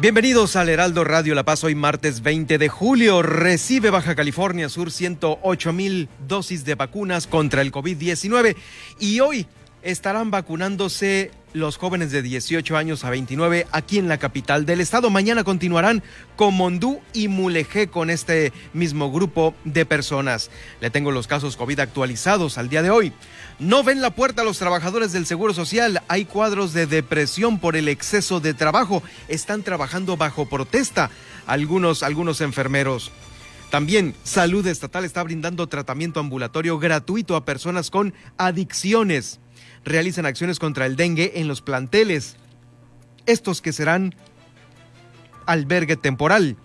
Bienvenidos al Heraldo Radio La Paz. Hoy martes 20 de julio recibe Baja California Sur 108 mil dosis de vacunas contra el COVID-19 y hoy estarán vacunándose los jóvenes de 18 años a 29 aquí en la capital del estado. Mañana continuarán con Mondú y Mulegé con este mismo grupo de personas. Le tengo los casos COVID actualizados al día de hoy. No ven la puerta a los trabajadores del Seguro Social. Hay cuadros de depresión por el exceso de trabajo. Están trabajando bajo protesta algunos, algunos enfermeros. También Salud Estatal está brindando tratamiento ambulatorio gratuito a personas con adicciones. Realizan acciones contra el dengue en los planteles. Estos que serán albergue temporal.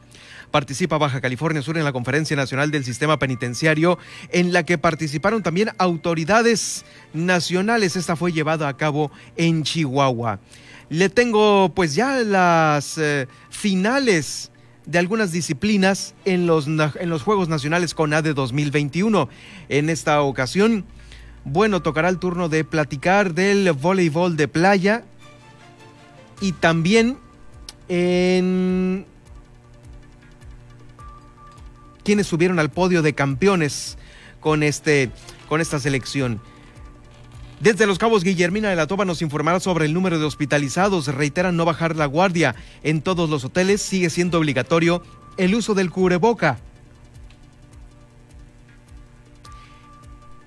Participa Baja California Sur en la Conferencia Nacional del Sistema Penitenciario, en la que participaron también autoridades nacionales. Esta fue llevada a cabo en Chihuahua. Le tengo pues ya las eh, finales de algunas disciplinas en los, en los Juegos Nacionales con ADE 2021. En esta ocasión, bueno, tocará el turno de platicar del voleibol de playa y también en quienes subieron al podio de campeones con, este, con esta selección. Desde Los Cabos, Guillermina de la Toba nos informará sobre el número de hospitalizados. Reiteran no bajar la guardia. En todos los hoteles sigue siendo obligatorio el uso del cubreboca.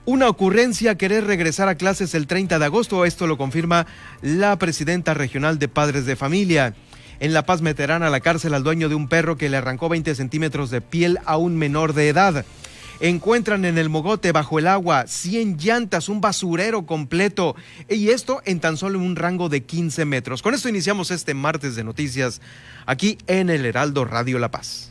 Una ocurrencia querer regresar a clases el 30 de agosto. Esto lo confirma la presidenta regional de Padres de Familia. En La Paz meterán a la cárcel al dueño de un perro que le arrancó 20 centímetros de piel a un menor de edad. Encuentran en el mogote bajo el agua 100 llantas, un basurero completo. Y esto en tan solo un rango de 15 metros. Con esto iniciamos este martes de noticias aquí en el Heraldo Radio La Paz.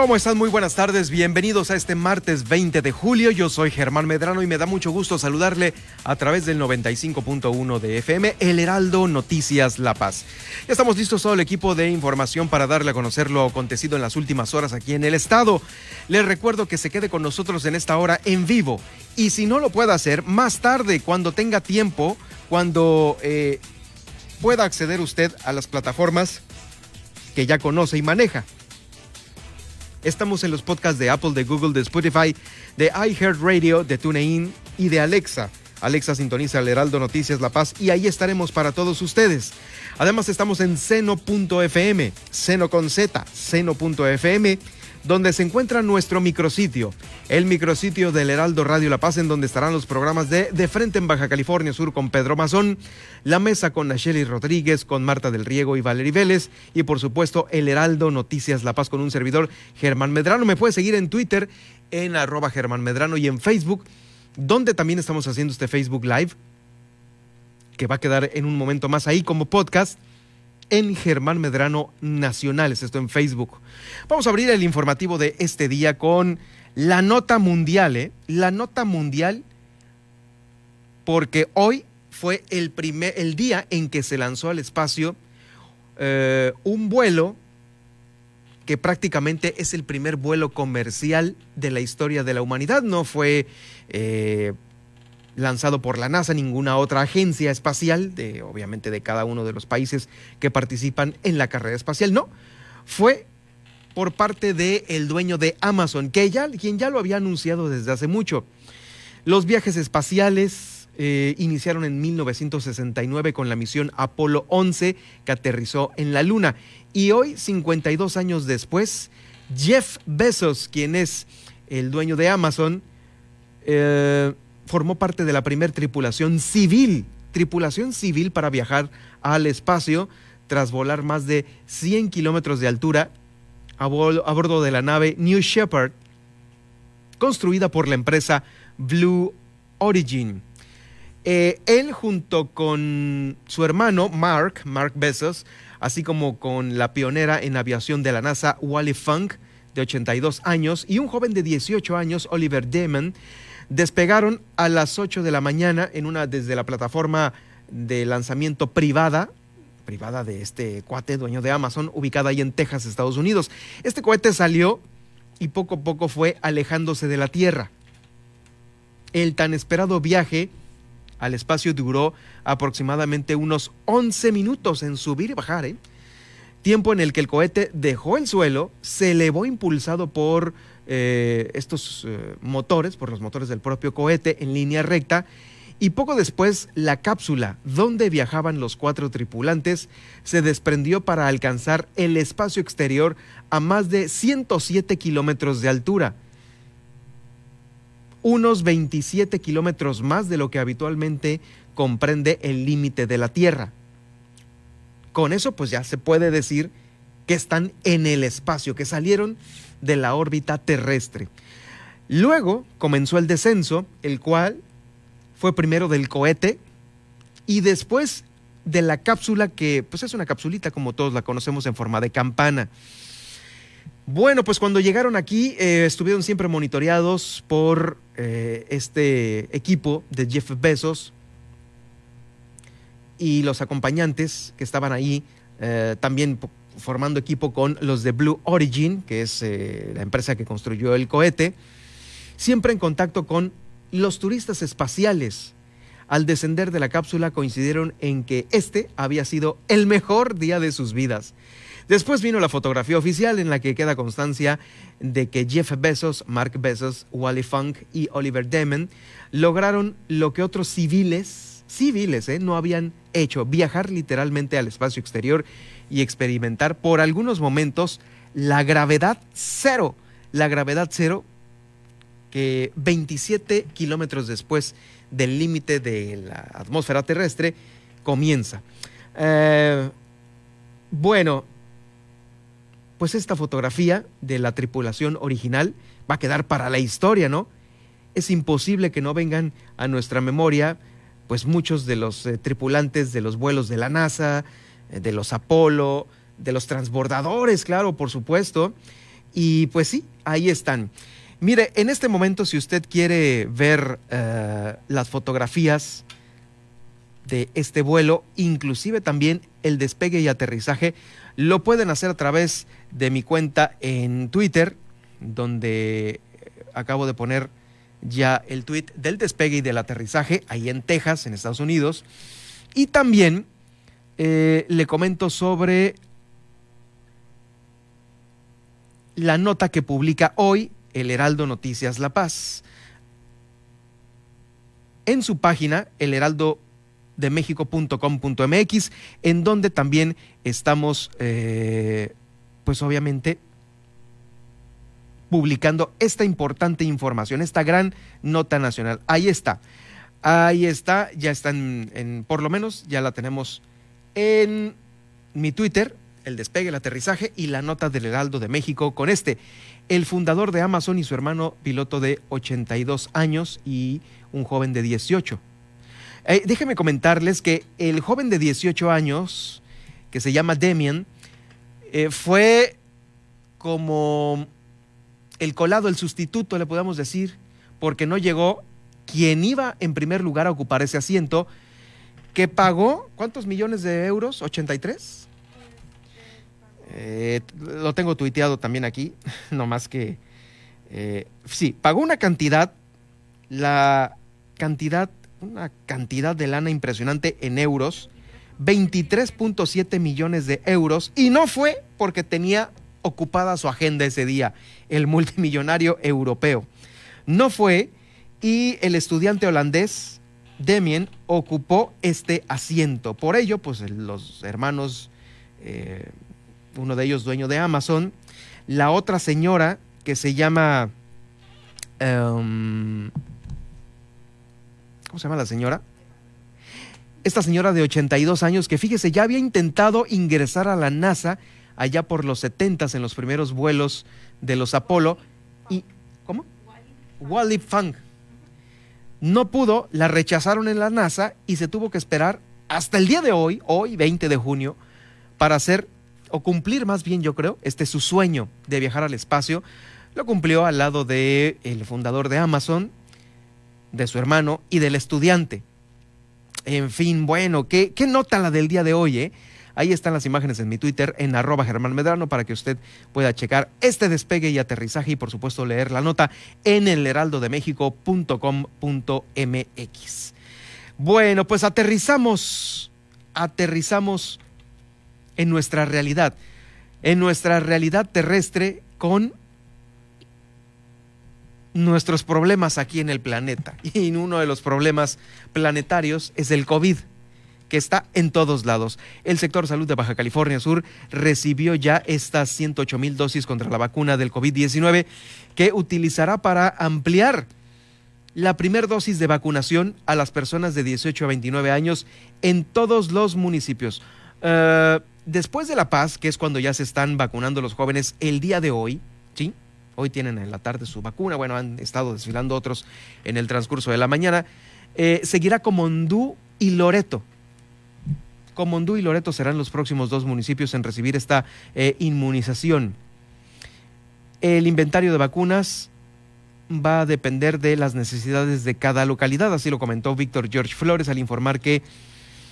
¿Cómo están? Muy buenas tardes. Bienvenidos a este martes 20 de julio. Yo soy Germán Medrano y me da mucho gusto saludarle a través del 95.1 de FM, El Heraldo Noticias La Paz. Ya estamos listos todo el equipo de información para darle a conocer lo acontecido en las últimas horas aquí en el estado. Les recuerdo que se quede con nosotros en esta hora en vivo y si no lo puede hacer, más tarde, cuando tenga tiempo, cuando eh, pueda acceder usted a las plataformas que ya conoce y maneja. Estamos en los podcasts de Apple, de Google, de Spotify, de iHeartRadio, de TuneIn y de Alexa. Alexa sintoniza el Heraldo Noticias La Paz y ahí estaremos para todos ustedes. Además estamos en seno.fm, seno con Z, seno.fm donde se encuentra nuestro micrositio, el micrositio del Heraldo Radio La Paz, en donde estarán los programas de De Frente en Baja California Sur con Pedro Mazón, La Mesa con Nacheli Rodríguez, con Marta del Riego y Valery Vélez, y por supuesto el Heraldo Noticias La Paz con un servidor Germán Medrano. Me puede seguir en Twitter en arroba Germán Medrano y en Facebook, donde también estamos haciendo este Facebook Live, que va a quedar en un momento más ahí como podcast en Germán Medrano Nacionales, esto en Facebook. Vamos a abrir el informativo de este día con la nota mundial, ¿eh? La nota mundial, porque hoy fue el, primer, el día en que se lanzó al espacio eh, un vuelo que prácticamente es el primer vuelo comercial de la historia de la humanidad. No fue eh, lanzado por la NASA, ninguna otra agencia espacial, de, obviamente de cada uno de los países que participan en la carrera espacial, no, fue por parte del el dueño de Amazon, que ya, quien ya lo había anunciado desde hace mucho. Los viajes espaciales eh, iniciaron en 1969 con la misión Apolo 11 que aterrizó en la Luna. Y hoy, 52 años después, Jeff Bezos, quien es el dueño de Amazon, eh, formó parte de la primera tripulación civil, tripulación civil para viajar al espacio tras volar más de 100 kilómetros de altura a, bordo de la nave New Shepard, construida por la empresa Blue Origin. Eh, él junto con su hermano Mark, Mark Bezos, así como con la pionera en aviación de la NASA Wally Funk, de 82 años, y un joven de 18 años, Oliver Damon, Despegaron a las 8 de la mañana en una desde la plataforma de lanzamiento privada, privada de este cuate, dueño de Amazon, ubicada ahí en Texas, Estados Unidos. Este cohete salió y poco a poco fue alejándose de la Tierra. El tan esperado viaje al espacio duró aproximadamente unos 11 minutos en subir y bajar, ¿eh? tiempo en el que el cohete dejó el suelo, se elevó impulsado por eh, estos eh, motores, por los motores del propio cohete en línea recta, y poco después la cápsula donde viajaban los cuatro tripulantes se desprendió para alcanzar el espacio exterior a más de 107 kilómetros de altura, unos 27 kilómetros más de lo que habitualmente comprende el límite de la Tierra. Con eso pues ya se puede decir que están en el espacio, que salieron de la órbita terrestre. Luego comenzó el descenso, el cual fue primero del cohete y después de la cápsula que pues es una capsulita como todos la conocemos en forma de campana. Bueno, pues cuando llegaron aquí eh, estuvieron siempre monitoreados por eh, este equipo de Jeff Bezos y los acompañantes que estaban ahí eh, también formando equipo con los de Blue Origin, que es eh, la empresa que construyó el cohete, siempre en contacto con los turistas espaciales. Al descender de la cápsula coincidieron en que este había sido el mejor día de sus vidas. Después vino la fotografía oficial en la que queda constancia de que Jeff Bezos, Mark Bezos, Wally Funk y Oliver Damon lograron lo que otros civiles, civiles, eh, no habían hecho, viajar literalmente al espacio exterior y experimentar por algunos momentos la gravedad cero. La gravedad cero que 27 kilómetros después del límite de la atmósfera terrestre comienza. Eh, bueno, pues esta fotografía de la tripulación original va a quedar para la historia, ¿no? Es imposible que no vengan a nuestra memoria, pues muchos de los eh, tripulantes de los vuelos de la NASA, de los Apolo, de los transbordadores, claro, por supuesto, Y pues sí, ahí están. Mire, en este momento, si usted quiere ver eh, las fotografías de este vuelo, inclusive también el despegue y aterrizaje, lo pueden hacer a través de mi cuenta en Twitter, donde acabo de poner ya el tweet del despegue y del aterrizaje ahí en Texas, en Estados Unidos. Y también eh, le comento sobre la nota que publica hoy el Heraldo Noticias La Paz. En su página, el Heraldo de México.com.mx, en donde también estamos, eh, pues obviamente, publicando esta importante información, esta gran nota nacional. Ahí está, ahí está, ya está por lo menos, ya la tenemos en mi Twitter, el despegue, el aterrizaje y la nota del Heraldo de México con este, el fundador de Amazon y su hermano piloto de 82 años y un joven de 18. Eh, déjenme comentarles que el joven de 18 años, que se llama Demian, eh, fue como el colado, el sustituto, le podemos decir, porque no llegó quien iba en primer lugar a ocupar ese asiento, que pagó, ¿cuántos millones de euros? ¿83? Eh, lo tengo tuiteado también aquí, no más que... Eh, sí, pagó una cantidad, la cantidad, una cantidad de lana impresionante en euros, 23.7 millones de euros, y no fue porque tenía ocupada su agenda ese día, el multimillonario europeo. No fue, y el estudiante holandés, Demien, ocupó este asiento. Por ello, pues los hermanos... Eh, uno de ellos dueño de Amazon, la otra señora que se llama... Em, ¿Cómo se llama la señora? Esta señora de 82 años que fíjese, ya había intentado ingresar a la NASA allá por los 70 en los primeros vuelos de los Apolo y ¿cómo? Wally Fang. No pudo, la rechazaron en la NASA y se tuvo que esperar hasta el día de hoy, hoy 20 de junio, para hacer o cumplir más bien yo creo, este su sueño de viajar al espacio, lo cumplió al lado de el fundador de Amazon, de su hermano y del estudiante. En fin, bueno, ¿qué, qué nota la del día de hoy? Eh? Ahí están las imágenes en mi Twitter, en arroba Germán Medrano, para que usted pueda checar este despegue y aterrizaje y por supuesto leer la nota en el heraldodemexico.com.mx. Bueno, pues aterrizamos, aterrizamos en nuestra realidad, en nuestra realidad terrestre con nuestros problemas aquí en el planeta. Y uno de los problemas planetarios es el COVID, que está en todos lados. El sector salud de Baja California Sur recibió ya estas 108 mil dosis contra la vacuna del COVID-19 que utilizará para ampliar la primera dosis de vacunación a las personas de 18 a 29 años en todos los municipios. Uh, después de La Paz, que es cuando ya se están vacunando los jóvenes el día de hoy, ¿sí? Hoy tienen en la tarde su vacuna, bueno, han estado desfilando otros en el transcurso de la mañana. Eh, seguirá Comondú y Loreto. Comondú y Loreto serán los próximos dos municipios en recibir esta eh, inmunización. El inventario de vacunas va a depender de las necesidades de cada localidad, así lo comentó Víctor George Flores al informar que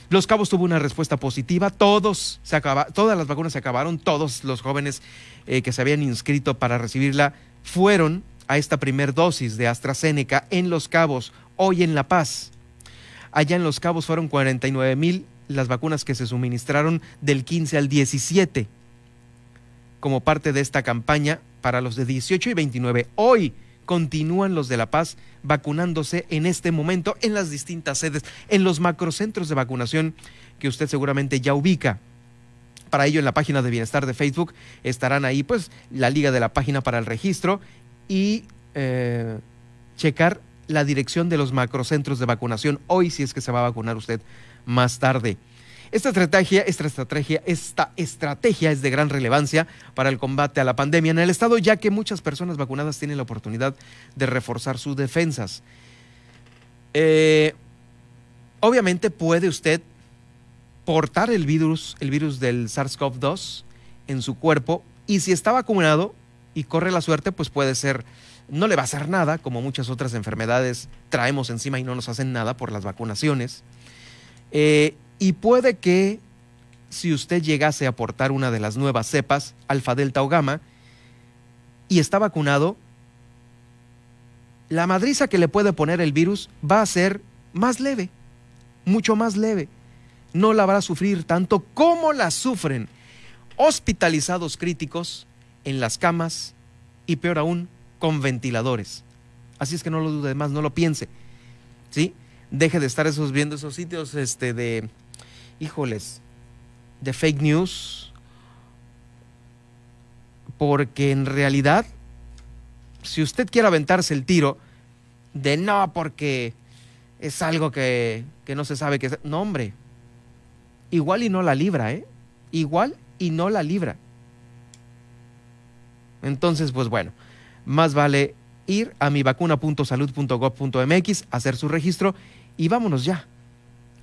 los Cabos tuvo una respuesta positiva, todos se todas las vacunas se acabaron, todos los jóvenes eh, que se habían inscrito para recibirla fueron a esta primer dosis de AstraZeneca en Los Cabos, hoy en La Paz. Allá en Los Cabos fueron 49 mil las vacunas que se suministraron del 15 al 17 como parte de esta campaña para los de 18 y 29. Hoy continúan los de La Paz vacunándose en este momento en las distintas sedes, en los macrocentros de vacunación que usted seguramente ya ubica. Para ello, en la página de bienestar de Facebook estarán ahí, pues, la liga de la página para el registro y eh, checar la dirección de los macrocentros de vacunación hoy, si es que se va a vacunar usted más tarde. Esta estrategia, esta estrategia, esta estrategia es de gran relevancia para el combate a la pandemia en el estado, ya que muchas personas vacunadas tienen la oportunidad de reforzar sus defensas. Eh, obviamente puede usted portar el virus, el virus del SARS-CoV-2 en su cuerpo y si está vacunado, y corre la suerte, pues puede ser, no le va a hacer nada, como muchas otras enfermedades traemos encima y no nos hacen nada por las vacunaciones. Eh, y puede que si usted llegase a aportar una de las nuevas cepas, alfa, delta o gamma, y está vacunado, la madriza que le puede poner el virus va a ser más leve, mucho más leve. No la va a sufrir tanto como la sufren hospitalizados críticos en las camas y peor aún, con ventiladores. Así es que no lo dude más, no lo piense. ¿Sí? Deje de estar esos, viendo esos sitios este, de, híjoles, de fake news, porque en realidad, si usted quiere aventarse el tiro de no, porque es algo que, que no se sabe que es, no, hombre, igual y no la libra, ¿eh? Igual y no la libra. Entonces, pues bueno, más vale ir a mivacuna.salud.gov.mx, hacer su registro y vámonos ya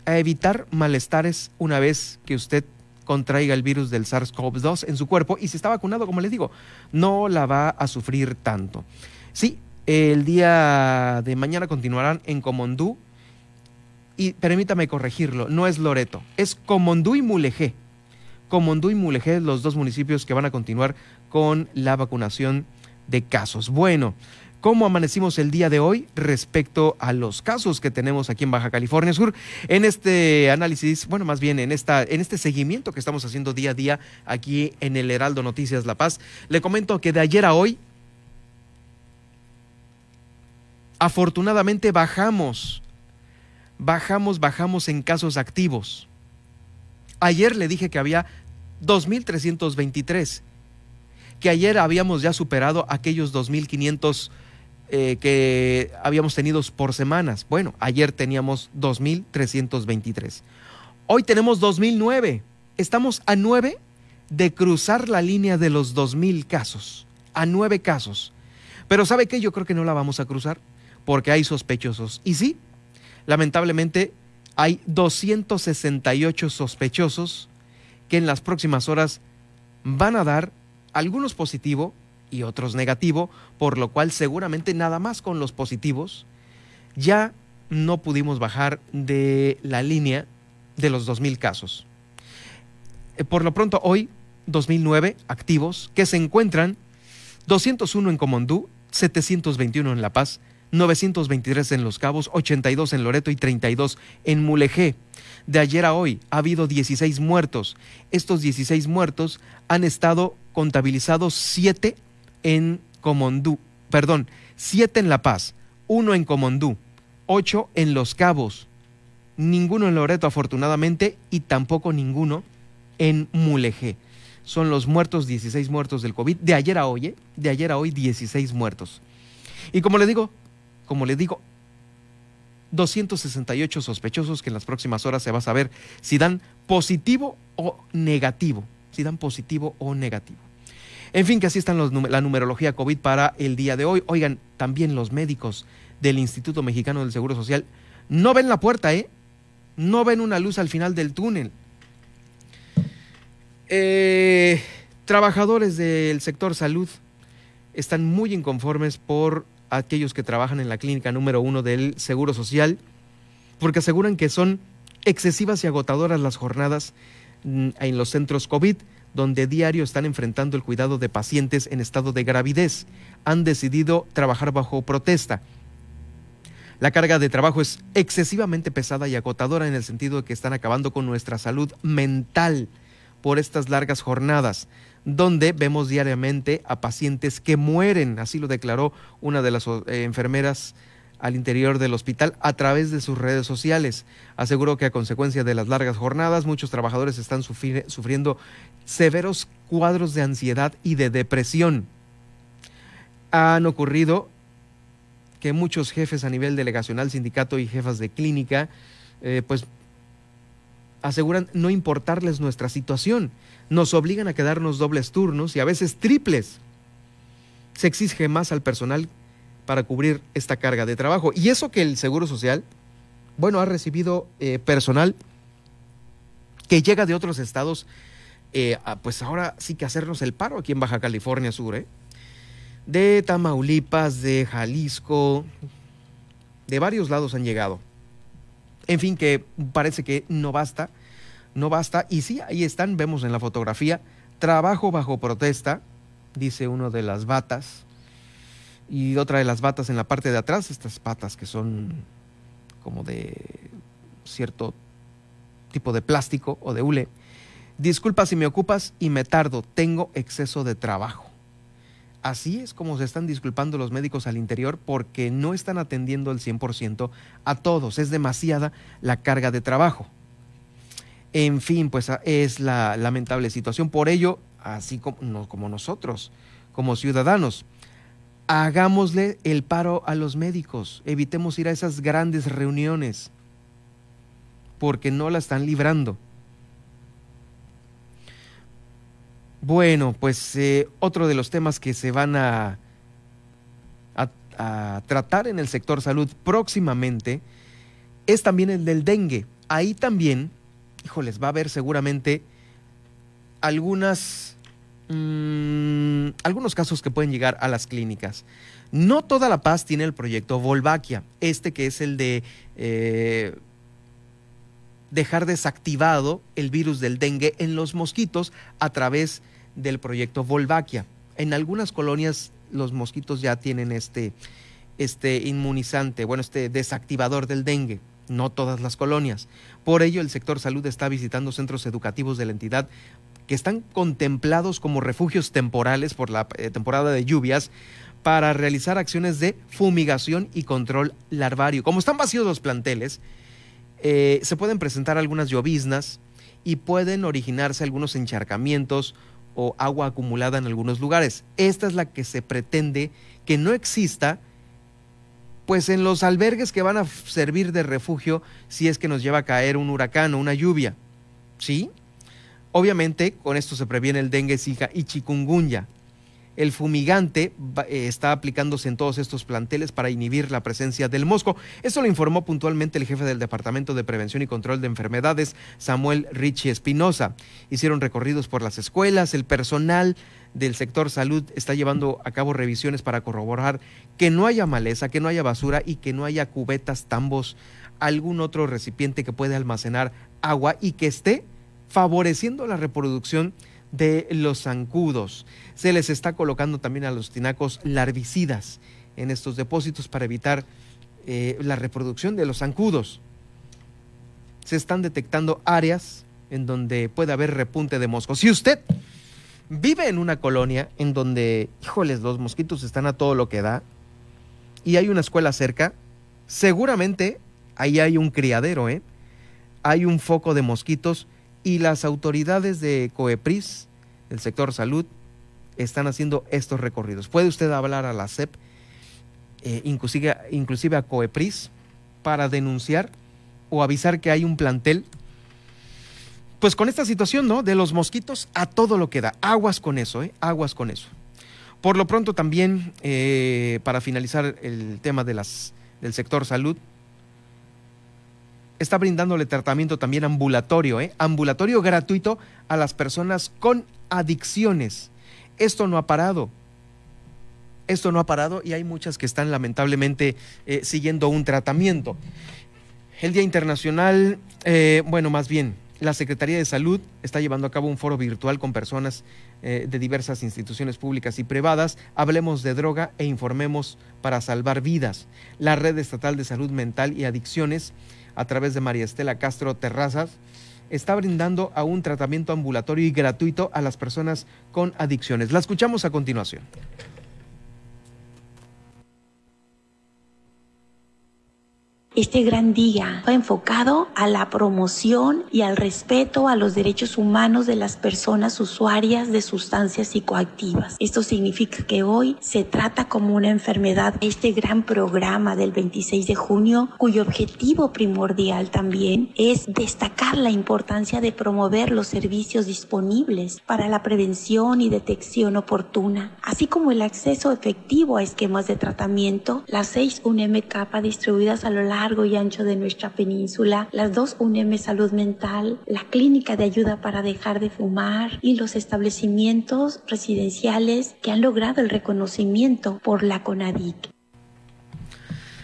a evitar malestares una vez que usted contraiga el virus del SARS-CoV-2 en su cuerpo y si está vacunado, como les digo, no la va a sufrir tanto. Sí, el día de mañana continuarán en Comondú y permítame corregirlo, no es Loreto, es Comondú y Mulegé. Comondú y Mulegé, los dos municipios que van a continuar con la vacunación de casos. Bueno, ¿cómo amanecimos el día de hoy respecto a los casos que tenemos aquí en Baja California Sur? En este análisis, bueno, más bien en, esta, en este seguimiento que estamos haciendo día a día aquí en el Heraldo Noticias La Paz, le comento que de ayer a hoy, afortunadamente bajamos, bajamos, bajamos en casos activos. Ayer le dije que había 2.323, que ayer habíamos ya superado aquellos 2.500 eh, que habíamos tenido por semanas. Bueno, ayer teníamos 2.323. Hoy tenemos 2.009. Estamos a 9 de cruzar la línea de los 2.000 casos. A 9 casos. Pero ¿sabe qué? Yo creo que no la vamos a cruzar porque hay sospechosos. Y sí, lamentablemente hay 268 sospechosos que en las próximas horas van a dar algunos positivo y otros negativo, por lo cual seguramente nada más con los positivos ya no pudimos bajar de la línea de los 2.000 casos. Eh, por lo pronto hoy, 2009 activos que se encuentran 201 en Comondú, 721 en La Paz, 923 en Los Cabos, 82 en Loreto y 32 en Mulegé. De ayer a hoy ha habido 16 muertos. Estos 16 muertos han estado contabilizados 7 en Comondú, perdón, 7 en La Paz, 1 en Comondú, 8 en Los Cabos, ninguno en Loreto afortunadamente y tampoco ninguno en Mulegé. Son los muertos, 16 muertos del COVID, de ayer a hoy, ¿eh? de ayer a hoy 16 muertos. Y como le digo, como le digo, 268 sospechosos que en las próximas horas se va a saber si dan positivo o negativo, si dan positivo o negativo. En fin, que así está la numerología COVID para el día de hoy. Oigan, también los médicos del Instituto Mexicano del Seguro Social no ven la puerta, ¿eh? No ven una luz al final del túnel. Eh, trabajadores del sector salud están muy inconformes por aquellos que trabajan en la clínica número uno del Seguro Social, porque aseguran que son excesivas y agotadoras las jornadas mm, en los centros COVID, donde diario están enfrentando el cuidado de pacientes en estado de gravidez. Han decidido trabajar bajo protesta. La carga de trabajo es excesivamente pesada y agotadora en el sentido de que están acabando con nuestra salud mental por estas largas jornadas donde vemos diariamente a pacientes que mueren, así lo declaró una de las eh, enfermeras al interior del hospital a través de sus redes sociales. Aseguró que a consecuencia de las largas jornadas muchos trabajadores están sufriendo severos cuadros de ansiedad y de depresión. Han ocurrido que muchos jefes a nivel delegacional, sindicato y jefas de clínica, eh, pues aseguran no importarles nuestra situación nos obligan a quedarnos dobles turnos y a veces triples. Se exige más al personal para cubrir esta carga de trabajo. Y eso que el Seguro Social, bueno, ha recibido eh, personal que llega de otros estados, eh, pues ahora sí que hacernos el paro aquí en Baja California Sur. ¿eh? de Tamaulipas, de Jalisco, de varios lados han llegado. En fin, que parece que no basta, no basta. Y sí, ahí están, vemos en la fotografía, trabajo bajo protesta, dice uno de las batas, y otra de las batas en la parte de atrás, estas patas que son como de cierto tipo de plástico o de hule. Disculpa si me ocupas y me tardo, tengo exceso de trabajo. Así es como se están disculpando los médicos al interior porque no están atendiendo el 100% a todos. Es demasiada la carga de trabajo. En fin, pues ah, es la lamentable situación. Por ello, así como, como nosotros, como ciudadanos, hagámosle el paro a los médicos. Evitemos ir a esas grandes reuniones porque no la están librando. Bueno, pues eh, otro de los temas que se van a, a, tratar en el sector salud próximamente es también el del dengue. Ahí también, híjoles, va a haber seguramente algunas, mm, algunos casos que pueden llegar a las clínicas. No toda La Paz tiene el proyecto Volvaquia, este que es el de eh, dejar desactivado el virus del dengue en los mosquitos a través de del proyecto Volvaquia. En algunas colonias los mosquitos ya tienen este, este inmunizante, bueno, este desactivador del dengue, no todas las colonias. Por ello, el sector salud está visitando centros educativos de la entidad que están contemplados como refugios temporales por la eh, temporada de lluvias para realizar acciones de fumigación y control larvario. Como están vacíos los planteles, eh, se pueden presentar algunas lloviznas y pueden originarse algunos encharcamientos o agua acumulada en algunos lugares. Esta es la que se pretende que no exista pues en los albergues que van a servir de refugio si es que nos lleva a caer un huracán o una lluvia. ¿Sí? Obviamente con esto se previene el dengue, zika y chikungunya. El fumigante eh, está aplicándose en todos estos planteles para inhibir la presencia del mosco. Esto lo informó puntualmente el jefe del Departamento de Prevención y Control de Enfermedades, Samuel Richie Espinosa. Hicieron recorridos por las escuelas, el personal del sector salud está llevando a cabo revisiones para corroborar que no haya maleza, que no haya basura y que no haya cubetas, tambos, algún otro recipiente que pueda almacenar agua y que esté favoreciendo la reproducción de los zancudos. Se les está colocando también a los tinacos larvicidas en estos depósitos para evitar eh, la reproducción de los zancudos. Se están detectando áreas en donde puede haber repunte de moscos. Si usted vive en una colonia en donde, híjoles, los mosquitos están a todo lo que da y hay una escuela cerca, seguramente ahí hay un criadero, ¿eh? Hay un foco de mosquitos y las autoridades de COEPRIS, el sector salud, están haciendo estos recorridos. Puede usted hablar a la CEP, eh, inclusive, a COEPRIS, para denunciar o avisar que hay un plantel, pues con esta situación, ¿no? De los mosquitos a todo lo que da. Aguas con eso, ¿eh? Aguas con eso. Por lo pronto también, eh, para finalizar el tema de las, del sector salud, está brindándole tratamiento también ambulatorio, ¿eh? ambulatorio gratuito a las personas con adicciones. Esto no ha parado. Esto no ha parado y hay muchas que están lamentablemente eh, siguiendo un tratamiento. El Día Internacional, eh, bueno, más bien, la Secretaría de Salud está llevando a cabo un foro virtual con personas eh, de diversas instituciones públicas y privadas. Hablemos de droga e informemos para salvar vidas. La Red Estatal de Salud Mental y Adicciones a través de María Estela Castro Terrazas, está brindando a un tratamiento ambulatorio y gratuito a las personas con adicciones. La escuchamos a continuación. Este gran día va enfocado a la promoción y al respeto a los derechos humanos de las personas usuarias de sustancias psicoactivas. Esto significa que hoy se trata como una enfermedad este gran programa del 26 de junio, cuyo objetivo primordial también es destacar la importancia de promover los servicios disponibles para la prevención y detección oportuna, así como el acceso efectivo a esquemas de tratamiento, las seis UNMK distribuidas a lo largo largo y ancho de nuestra península, las dos UNEM Salud Mental, la Clínica de Ayuda para Dejar de Fumar y los establecimientos residenciales que han logrado el reconocimiento por la CONADIC.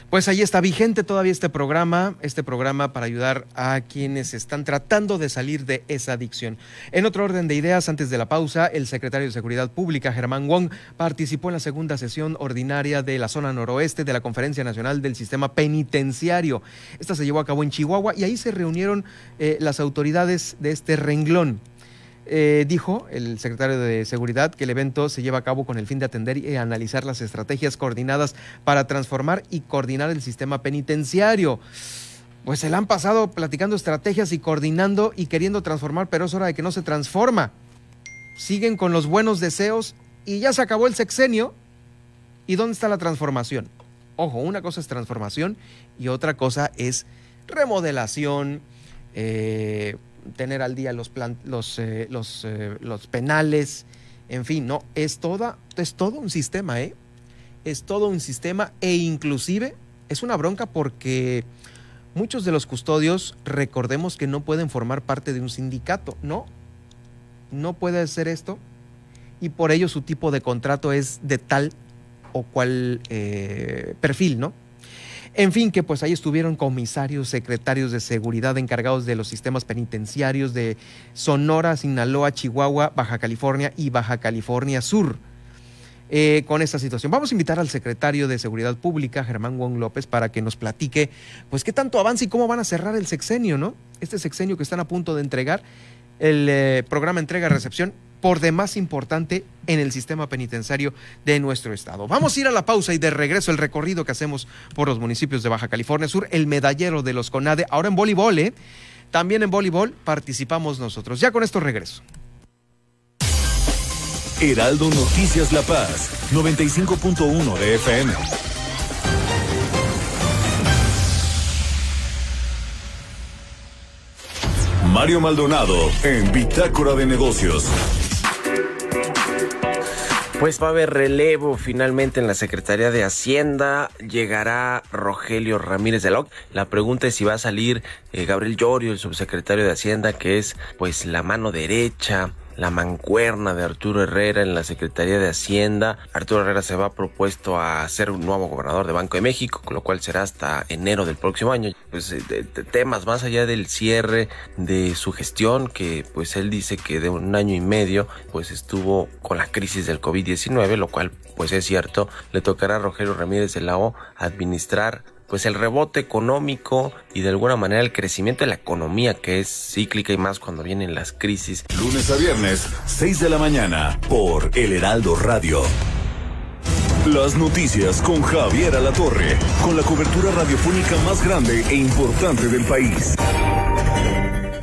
Pues ahí está vigente todavía este programa, este programa para ayudar a quienes están tratando de salir de esa adicción. En otro orden de ideas, antes de la pausa, el secretario de Seguridad Pública, Germán Wong, participó en la segunda sesión ordinaria de la zona noroeste de la Conferencia Nacional del Sistema Penitenciario. Esta se llevó a cabo en Chihuahua y ahí se reunieron eh, las autoridades de este renglón. Eh, dijo el secretario de Seguridad que el evento se lleva a cabo con el fin de atender y analizar las estrategias coordinadas para transformar y coordinar el sistema penitenciario. Pues se le han pasado platicando estrategias y coordinando y queriendo transformar, pero es hora de que no se transforma. Siguen con los buenos deseos y ya se acabó el sexenio. ¿Y dónde está la transformación? Ojo, una cosa es transformación y otra cosa es remodelación, eh, tener al día los, los, eh, los, eh, los, penales, en fin, no, es, toda, es todo un sistema, ¿eh? Es todo un sistema e inclusive es una bronca porque muchos de los custodios, recordemos que no pueden formar parte de un sindicato, ¿no? No puede hacer esto y por ello su tipo de contrato es de tal o cual eh, perfil, ¿no? En fin, que pues ahí estuvieron comisarios, secretarios de seguridad encargados de los sistemas penitenciarios de Sonora, Sinaloa, Chihuahua, Baja California y Baja California Sur. Eh, con esta situación. Vamos a invitar al secretario de Seguridad Pública, Germán Wong López, para que nos platique, pues, qué tanto avance y cómo van a cerrar el sexenio, ¿no? Este sexenio que están a punto de entregar, el eh, programa entrega-recepción por demás importante en el sistema penitenciario de nuestro estado. Vamos a ir a la pausa y de regreso el recorrido que hacemos por los municipios de Baja California Sur, el medallero de los CONADE, ahora en voleibol, ¿eh? También en voleibol participamos nosotros. Ya con esto regreso. Heraldo Noticias La Paz, 95.1 de FM. Mario Maldonado en Bitácora de Negocios. Pues va a haber relevo finalmente en la Secretaría de Hacienda. Llegará Rogelio Ramírez de la La pregunta es si va a salir eh, Gabriel Llorio, el subsecretario de Hacienda, que es pues la mano derecha la mancuerna de Arturo Herrera en la Secretaría de Hacienda. Arturo Herrera se va propuesto a ser un nuevo gobernador de Banco de México, con lo cual será hasta enero del próximo año. Pues eh, temas más allá del cierre de su gestión, que pues él dice que de un año y medio pues estuvo con la crisis del COVID-19, lo cual pues es cierto, le tocará a Rogelio Ramírez de administrar pues el rebote económico y de alguna manera el crecimiento de la economía que es cíclica y más cuando vienen las crisis. Lunes a viernes, 6 de la mañana, por El Heraldo Radio. Las noticias con Javier Alatorre, con la cobertura radiofónica más grande e importante del país.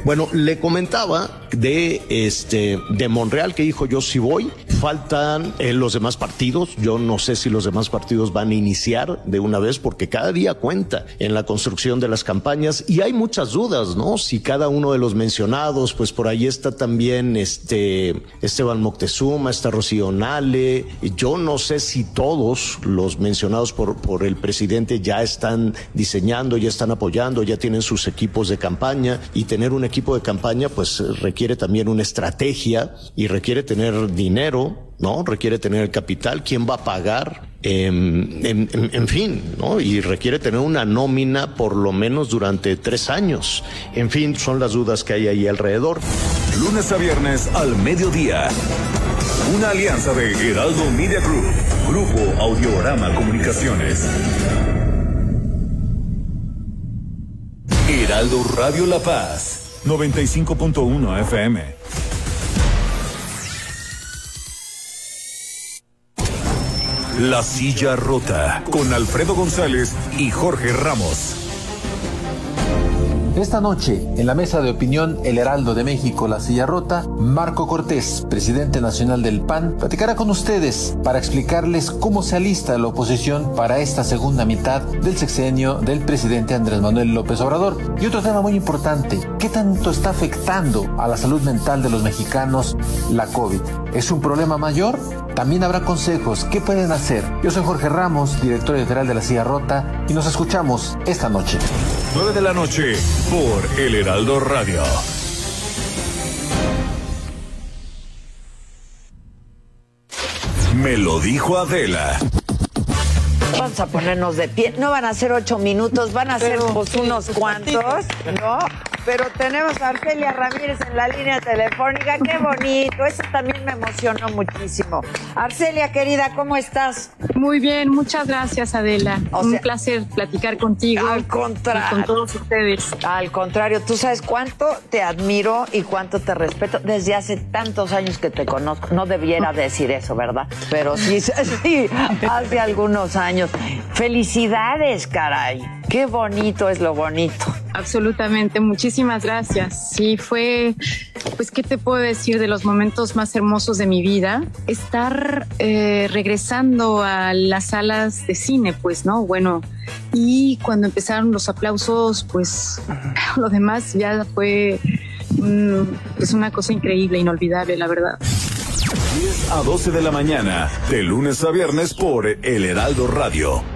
Bueno, le comentaba de este de Monreal que dijo yo sí voy. Faltan eh, los demás partidos. Yo no sé si los demás partidos van a iniciar de una vez porque cada día cuenta en la construcción de las campañas y hay muchas dudas, ¿no? Si cada uno de los mencionados, pues por ahí está también este Esteban Moctezuma, está Rocío Nale. Yo no sé si todos los mencionados por por el presidente ya están diseñando, ya están apoyando, ya tienen sus equipos de campaña y tener un equipo de campaña pues requiere requiere también una estrategia y requiere tener dinero, ¿no? Requiere tener el capital, quién va a pagar, em, en, fin, ¿no? Y requiere tener una nómina por lo menos durante tres años. En fin, son las dudas que hay ahí alrededor. Lunes a viernes al mediodía. Una alianza de Heraldo Media Group, Grupo Audiorama Comunicaciones. Heraldo Radio La Paz. 95.1 FM. La silla rota con Alfredo González y Jorge Ramos. Esta noche, en la mesa de opinión El Heraldo de México, La Silla Rota, Marco Cortés, presidente nacional del PAN, platicará con ustedes para explicarles cómo se alista la oposición para esta segunda mitad del sexenio del presidente Andrés Manuel López Obrador. Y otro tema muy importante, ¿qué tanto está afectando a la salud mental de los mexicanos la COVID? ¿Es un problema mayor? También habrá consejos. ¿Qué pueden hacer? Yo soy Jorge Ramos, director general de La Silla Rota, y nos escuchamos esta noche. 9 de la noche por El Heraldo Radio. Me lo dijo Adela. Vamos a ponernos de pie. No van a ser ocho minutos, van a ser pues, unos cuantos, ¿no? Pero tenemos a Arcelia Ramírez en la línea telefónica. Qué bonito. Eso también me emocionó muchísimo. Arcelia, querida, ¿cómo estás? Muy bien, muchas gracias, Adela. Un placer platicar contigo. Al contrario. con todos ustedes. Al contrario, tú sabes cuánto te admiro y cuánto te respeto desde hace tantos años que te conozco. No debiera decir eso, ¿verdad? Pero sí, sí, hace algunos años. Felicidades, caray. Qué bonito es lo bonito. Absolutamente, muchísimas gracias. Sí, fue, pues, ¿qué te puedo decir de los momentos más hermosos de mi vida? Estar eh, regresando a las salas de cine, pues, ¿no? Bueno, y cuando empezaron los aplausos, pues, lo demás ya fue mm, pues una cosa increíble, inolvidable, la verdad. 10 a 12 de la mañana, de lunes a viernes por El Heraldo Radio.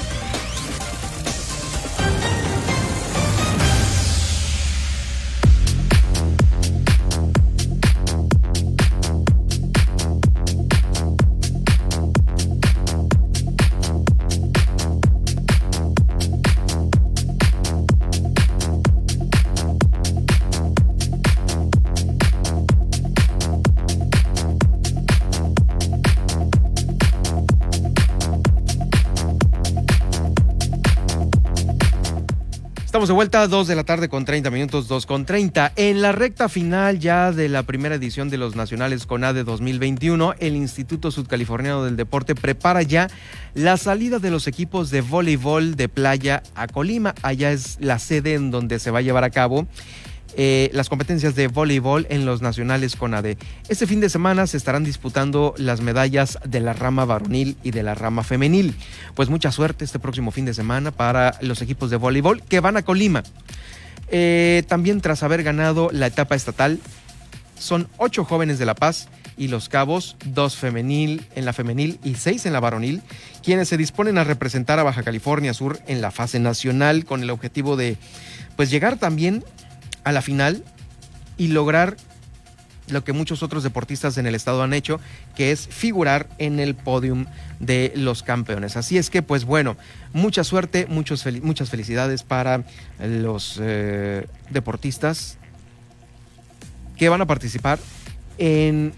De vuelta, 2 de la tarde con 30 minutos, 2 con 30. En la recta final ya de la primera edición de los Nacionales CONADE 2021, el Instituto Sudcaliforniano del Deporte prepara ya la salida de los equipos de voleibol de playa a Colima. Allá es la sede en donde se va a llevar a cabo eh, las competencias de voleibol en los nacionales con AD. Este fin de semana se estarán disputando las medallas de la rama varonil y de la rama femenil. Pues mucha suerte este próximo fin de semana para los equipos de voleibol que van a Colima. Eh, también tras haber ganado la etapa estatal, son ocho jóvenes de La Paz y Los Cabos, dos femenil en la femenil y seis en la varonil, quienes se disponen a representar a Baja California Sur en la fase nacional con el objetivo de pues llegar también a la final y lograr lo que muchos otros deportistas en el estado han hecho, que es figurar en el podium de los campeones. Así es que, pues bueno, mucha suerte, muchos muchas felicidades para los eh, deportistas que van a participar en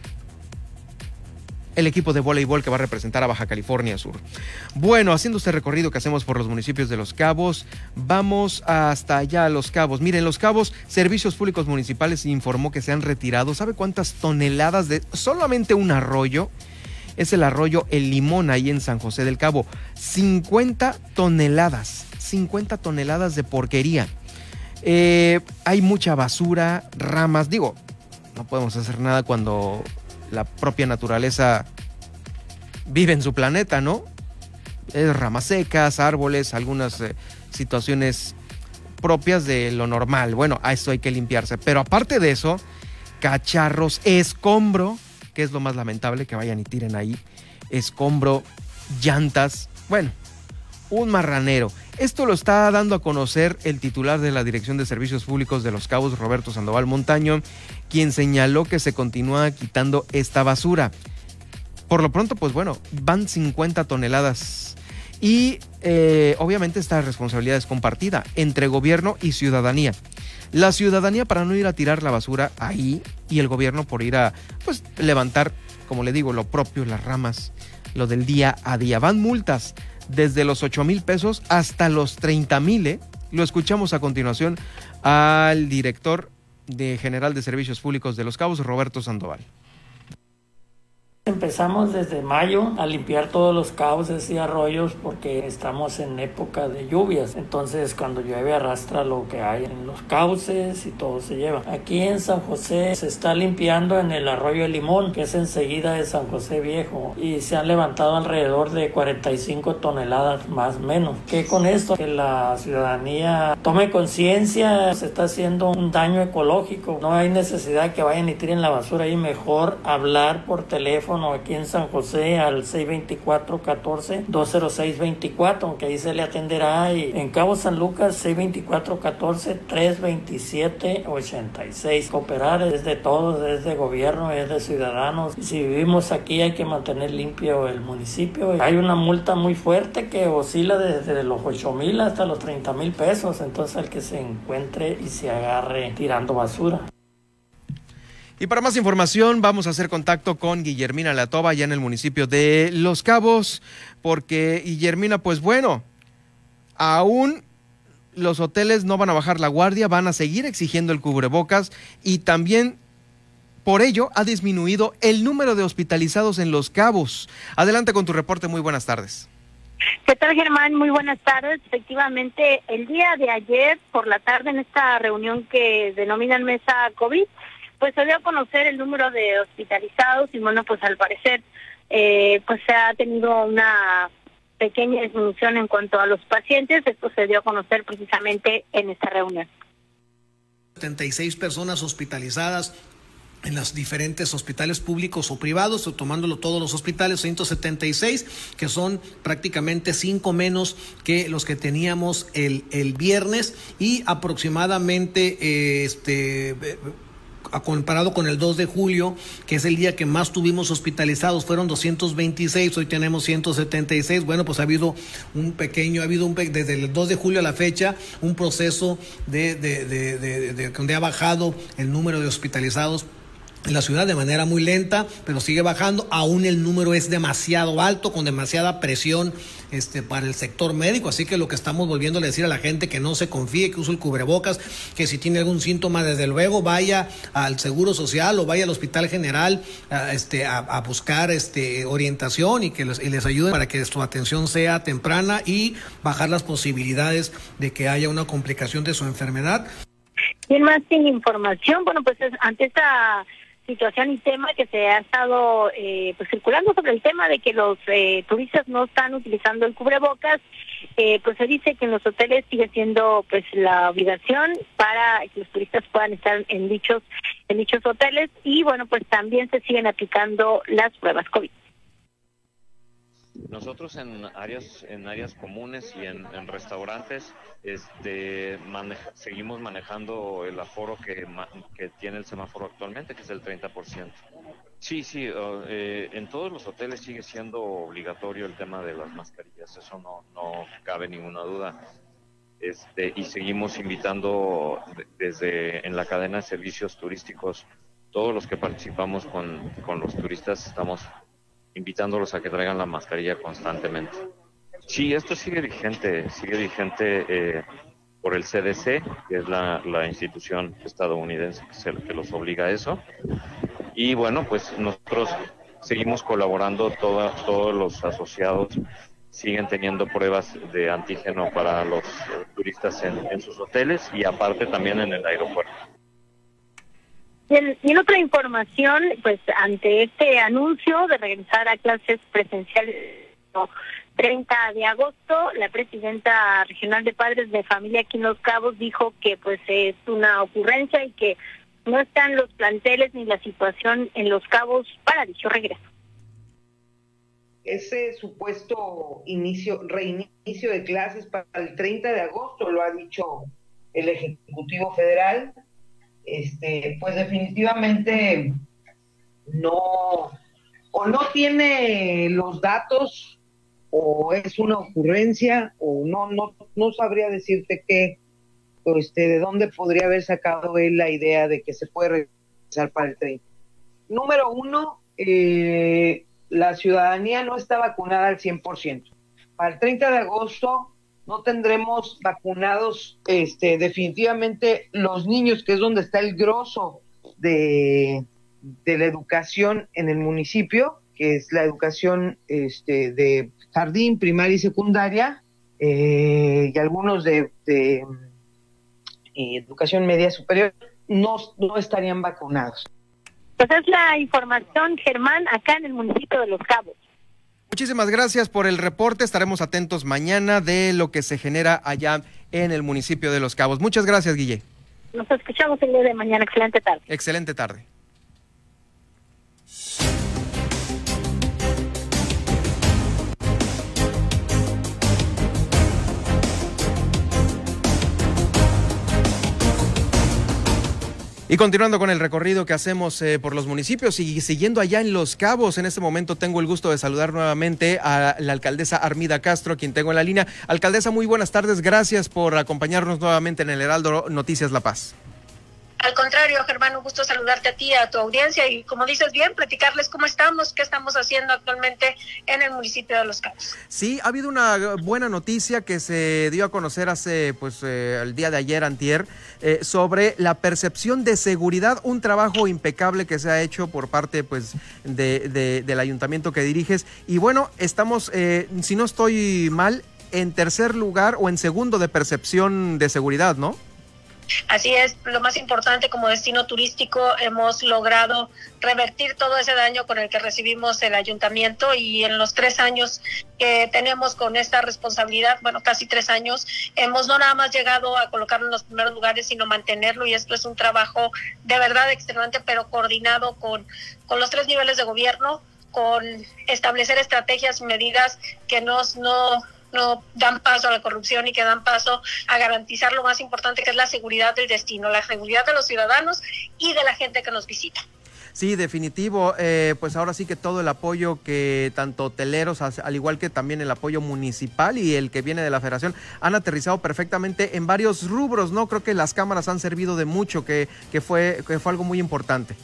el equipo de voleibol que va a representar a Baja California Sur. Bueno, haciendo este recorrido que hacemos por los municipios de Los Cabos, vamos hasta allá a Los Cabos. Miren, Los Cabos, Servicios Públicos Municipales informó que se han retirado, ¿sabe cuántas toneladas de solamente un arroyo? Es el arroyo El Limón ahí en San José del Cabo. 50 toneladas, 50 toneladas de porquería. Eh, hay mucha basura, ramas, digo, no podemos hacer nada cuando la propia naturaleza vive en su planeta, ¿no? Es ramas secas, árboles, algunas eh, situaciones propias de lo normal. Bueno, a eso hay que limpiarse. Pero aparte de eso, cacharros, escombro, que es lo más lamentable que vayan y tiren ahí, escombro, llantas, bueno, un marranero. Esto lo está dando a conocer el titular de la Dirección de Servicios Públicos de Los Cabos, Roberto Sandoval Montaño, quien señaló que se continúa quitando esta basura. Por lo pronto, pues bueno, van 50 toneladas. Y eh, obviamente esta responsabilidad es compartida entre gobierno y ciudadanía. La ciudadanía para no ir a tirar la basura ahí y el gobierno por ir a pues levantar, como le digo, lo propio, las ramas, lo del día a día. Van multas desde los 8 mil pesos hasta los 30 mil. ¿eh? Lo escuchamos a continuación al director de General de Servicios Públicos de Los Cabos, Roberto Sandoval. Empezamos desde mayo a limpiar todos los cauces y arroyos porque estamos en época de lluvias. Entonces cuando llueve arrastra lo que hay en los cauces y todo se lleva. Aquí en San José se está limpiando en el arroyo El Limón, que es enseguida de San José Viejo. Y se han levantado alrededor de 45 toneladas más menos. Que con esto que la ciudadanía tome conciencia, se está haciendo un daño ecológico. No hay necesidad que vayan y tiren la basura ahí. Mejor hablar por teléfono aquí en San José al 624-14-206-24, aunque ahí se le atenderá. Y en Cabo San Lucas 624-14-327-86. Cooperar es de todos, es de gobierno, es de ciudadanos. Si vivimos aquí hay que mantener limpio el municipio. Hay una multa muy fuerte que oscila desde los 8 mil hasta los 30 mil pesos. Entonces el que se encuentre y se agarre tirando basura. Y para más información vamos a hacer contacto con Guillermina Latoba, ya en el municipio de Los Cabos, porque Guillermina, pues bueno, aún los hoteles no van a bajar la guardia, van a seguir exigiendo el cubrebocas y también por ello ha disminuido el número de hospitalizados en Los Cabos. Adelante con tu reporte, muy buenas tardes. ¿Qué tal, Germán? Muy buenas tardes. Efectivamente, el día de ayer por la tarde en esta reunión que denominan mesa COVID, pues se dio a conocer el número de hospitalizados y bueno, pues al parecer eh, pues se ha tenido una pequeña disminución en cuanto a los pacientes. Esto se dio a conocer precisamente en esta reunión. 76 personas hospitalizadas en los diferentes hospitales públicos o privados, tomándolo todos los hospitales, 176, que son prácticamente cinco menos que los que teníamos el, el viernes y aproximadamente eh, este comparado con el 2 de julio, que es el día que más tuvimos hospitalizados, fueron 226, hoy tenemos 176. Bueno, pues ha habido un pequeño, ha habido un, desde el 2 de julio a la fecha un proceso de, de, de, de donde ha bajado el número de hospitalizados en la ciudad de manera muy lenta, pero sigue bajando. Aún el número es demasiado alto, con demasiada presión este, para el sector médico. Así que lo que estamos volviendo a decir a la gente que no se confíe, que use el cubrebocas, que si tiene algún síntoma, desde luego vaya al Seguro Social o vaya al Hospital General a, este, a, buscar este, orientación y que les, y les ayude para que su atención sea temprana y bajar las posibilidades de que haya una complicación de su enfermedad. Y más sin información, bueno, pues ante esta situación y tema que se ha estado eh, pues circulando sobre el tema de que los eh, turistas no están utilizando el cubrebocas, eh, pues se dice que en los hoteles sigue siendo pues la obligación para que los turistas puedan estar en dichos en dichos hoteles y bueno pues también se siguen aplicando las pruebas COVID. Nosotros en áreas en áreas comunes y en, restaurantes este, seguimos manejando el aforo que, que tiene el semáforo actualmente, que es el 30%. Sí, sí, eh, en todos los hoteles sigue siendo obligatorio el tema de las mascarillas, eso no, no cabe ninguna duda. Este, y seguimos invitando desde en la cadena de servicios turísticos, todos los que participamos con, con los turistas estamos invitándolos a que traigan la mascarilla constantemente. Sí, esto sigue vigente, sigue vigente eh, por el CDC, que es la, institución estadounidense que, que los obliga a eso. Y bueno, pues nosotros seguimos colaborando, todos los asociados siguen teniendo pruebas de antígeno para los turistas en sus hoteles y aparte también en el aeropuerto. Y en, otra información, pues ante este anuncio de regresar a clases presenciales 30 de agosto, la presidenta regional de padres de familia aquí en Los Cabos dijo que pues es una ocurrencia y que no están los planteles ni la situación en Los Cabos para dicho regreso. Ese supuesto inicio, reinicio de clases para el 30 de agosto, lo ha dicho el Ejecutivo Federal, este, pues definitivamente no, o no tiene los datos, o es una ocurrencia, o no, no, no sabría decirte qué, este, de dónde podría haber sacado él la idea de que se puede regresar para el 30. Número uno, eh, la ciudadanía no está vacunada al 100%. Para el 30 de agosto no tendremos vacunados este, definitivamente los niños, que es donde está el grosso de, de la educación en el municipio, que es la educación este, de jardín, primaria y secundaria, eh, y algunos de, eh, educación media superior, no, no estarían vacunados. Pues es la información, Germán, acá en el municipio de Los Cabos. Muchísimas gracias por el reporte. Estaremos atentos mañana de lo que se genera allá en el municipio de Los Cabos. Muchas gracias, Guille. Nos escuchamos el día de mañana. Excelente tarde. Excelente tarde. Y continuando con el recorrido que hacemos eh, por los municipios y siguiendo allá en Los Cabos, en este momento tengo el gusto de saludar nuevamente a la alcaldesa Armida Castro, quien tengo en la línea. Alcaldesa, muy buenas tardes, gracias por acompañarnos nuevamente en el Heraldo Noticias La Paz. Al contrario, Germán, un gusto saludarte a ti, a tu audiencia y, como dices bien, platicarles cómo estamos, qué estamos haciendo actualmente en el municipio de Los Cabos. Sí, ha habido una buena noticia que se dio a conocer hace, pues, eh, el día de ayer, antier, eh, sobre la percepción de seguridad, un trabajo impecable que se ha hecho por parte, pues, de, del ayuntamiento que diriges. Y bueno, estamos, eh, si no estoy mal, en tercer lugar o en segundo de percepción de seguridad, ¿no? Así es, lo más importante como destino turístico hemos logrado revertir todo ese daño con el que recibimos el ayuntamiento y en los tres años que tenemos con esta responsabilidad, bueno, casi tres años, hemos no nada más llegado a colocarlo en los primeros lugares, sino mantenerlo y esto es un trabajo de verdad extenuante, pero coordinado con, con los tres niveles de gobierno, con establecer estrategias y medidas que nos no no dan paso a la corrupción y que dan paso a garantizar lo más importante que es la seguridad del destino, la seguridad de los ciudadanos y de la gente que nos visita. Sí, definitivo. Eh, pues ahora sí que todo el apoyo que tanto hoteleros, al igual que también el apoyo municipal y el que viene de la federación, han aterrizado perfectamente en varios rubros, ¿no? Creo que las cámaras han servido de mucho, que, que, fue, que fue algo muy importante.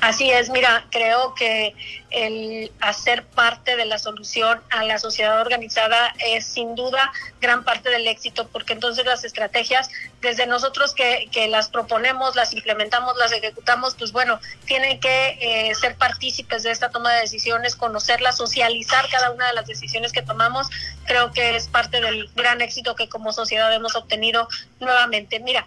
Así es, mira, creo que el hacer parte de la solución a la sociedad organizada es sin duda gran parte del éxito, porque entonces las estrategias, desde nosotros que, que las proponemos, las implementamos, las ejecutamos, pues bueno, tienen que eh, ser partícipes de esta toma de decisiones, conocerlas, socializar cada una de las decisiones que tomamos, creo que es parte del gran éxito que como sociedad hemos obtenido nuevamente. Mira,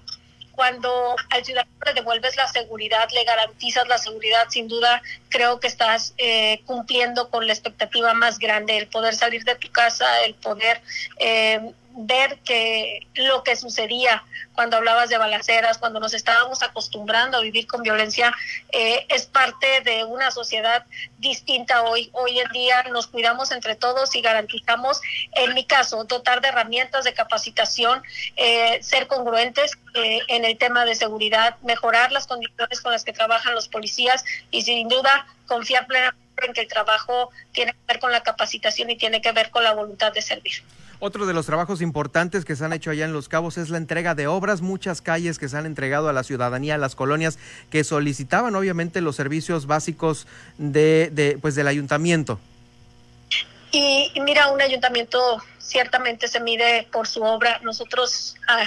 cuando al ciudadano le devuelves la seguridad, le garantizas la seguridad, sin duda creo que estás eh, cumpliendo con la expectativa más grande, el poder salir de tu casa, el poder eh, ver que lo que sucedía cuando hablabas de balaceras, cuando nos estábamos acostumbrando a vivir con violencia, eh, es parte de una sociedad distinta hoy. Hoy en día nos cuidamos entre todos y garantizamos, en mi caso, dotar de herramientas de capacitación, eh, ser congruentes eh, en el tema de seguridad, mejorar las condiciones con las que trabajan los policías y sin duda confiar plenamente en que el trabajo tiene que ver con la capacitación y tiene que ver con la voluntad de servir. Otro de los trabajos importantes que se han hecho allá en Los Cabos es la entrega de obras, muchas calles que se han entregado a la ciudadanía, a las colonias que solicitaban obviamente los servicios básicos de, pues del ayuntamiento. Y, mira, un ayuntamiento ciertamente se mide por su obra. Nosotros, ah,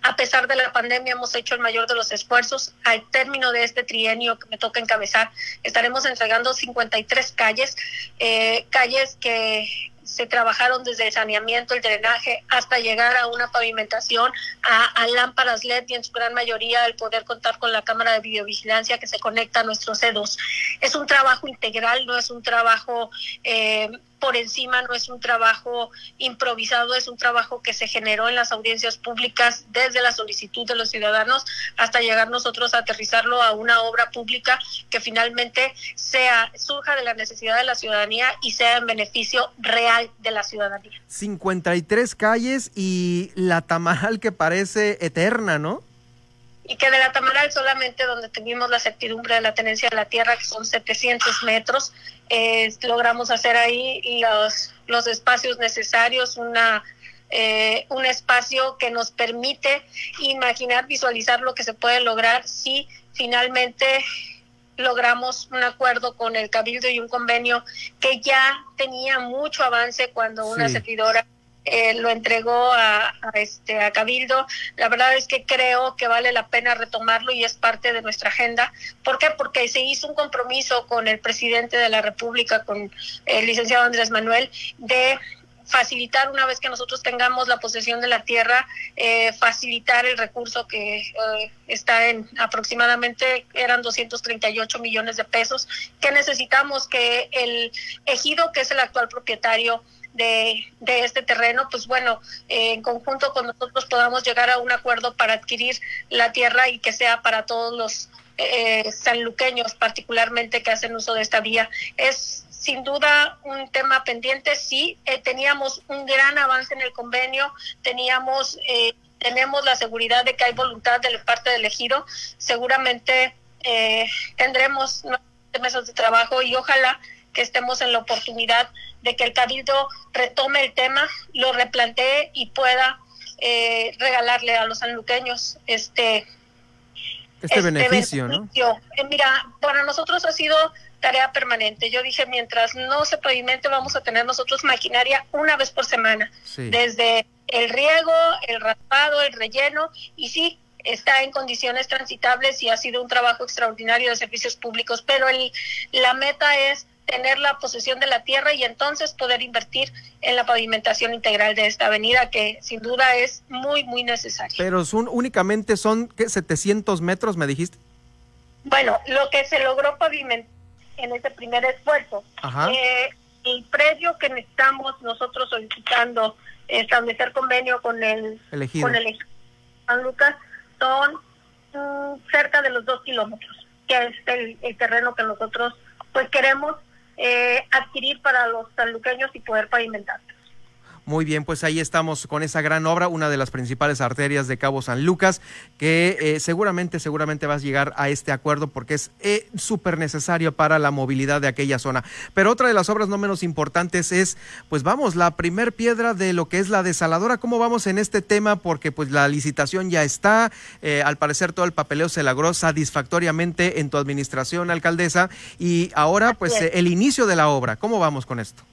a pesar de la pandemia, hemos hecho el mayor de los esfuerzos. Al término de este trienio que me toca encabezar, estaremos entregando 53 calles, eh, calles que, se trabajaron desde el saneamiento, el drenaje, hasta llegar a una pavimentación, a, lámparas LED y en su gran mayoría el poder contar con la cámara de videovigilancia que se conecta a nuestros C2. Es un trabajo integral, no es un trabajo eh, por encima, no es un trabajo improvisado, es un trabajo que se generó en las audiencias públicas desde la solicitud de los ciudadanos hasta llegar nosotros a aterrizarlo a una obra pública que finalmente sea surja de la necesidad de la ciudadanía y sea en beneficio real de la ciudadanía. 53 calles y la Tamaral que parece eterna, ¿no? Y que de la Tamaral solamente donde tuvimos la certidumbre de la tenencia de la tierra, que son 700 metros, eh, logramos hacer ahí los, los espacios necesarios, una, eh, un espacio que nos permite imaginar, visualizar lo que se puede lograr si finalmente logramos un acuerdo con el Cabildo y un convenio que ya tenía mucho avance cuando una servidora eh, lo entregó a, este a Cabildo. La verdad es que creo que vale la pena retomarlo y es parte de nuestra agenda. ¿Por qué? Porque se hizo un compromiso con el presidente de la República, con el licenciado Andrés Manuel, de facilitar una vez que nosotros tengamos la posesión de la tierra, eh, facilitar el recurso que eh, está en aproximadamente eran 238 millones de pesos que necesitamos que el ejido que es el actual propietario de, este terreno, pues bueno, eh, en conjunto con nosotros podamos llegar a un acuerdo para adquirir la tierra y que sea para todos los eh, sanluqueños particularmente que hacen uso de esta vía. Es sin duda un tema pendiente. Sí, eh, teníamos un gran avance en el convenio, teníamos, eh, tenemos la seguridad de que hay voluntad de parte del ejido. Seguramente eh, tendremos meses de trabajo y ojalá que estemos en la oportunidad de que el cabildo retome el tema, lo replantee y pueda regalarle a los sanluqueños este este, beneficio, ¿no? mira, para nosotros ha sido tarea permanente. Yo dije, mientras no se pavimente, vamos a tener nosotros maquinaria una vez por semana, desde el riego, el raspado, el relleno, y sí, está en condiciones transitables y ha sido un trabajo extraordinario de servicios públicos, pero el, la meta es tener la posesión de la tierra y entonces poder invertir en la pavimentación integral de esta avenida que sin duda es muy, muy necesaria. Pero son, únicamente son ¿qué, 700 metros, me dijiste. Bueno, lo que se logró pavimentar en ese primer esfuerzo. Eh, el predio que necesitamos nosotros solicitando establecer convenio con el con el San Lucas son mm, cerca de los dos kilómetros, que es el, terreno que nosotros pues queremos eh, adquirir para los sanluqueños y poder pavimentar. Muy bien, pues ahí estamos con esa gran obra, una de las principales arterias de Cabo San Lucas, que eh, seguramente, seguramente vas a llegar a este acuerdo porque es eh, súper necesario para la movilidad de aquella zona. Pero otra de las obras no menos importantes es, pues vamos, la primer piedra de lo que es la desaladora. ¿Cómo vamos en este tema? Porque pues la licitación ya está, eh, al parecer todo el papeleo se logró satisfactoriamente en tu administración, alcaldesa, y ahora pues el inicio de la obra. ¿Cómo vamos con esto?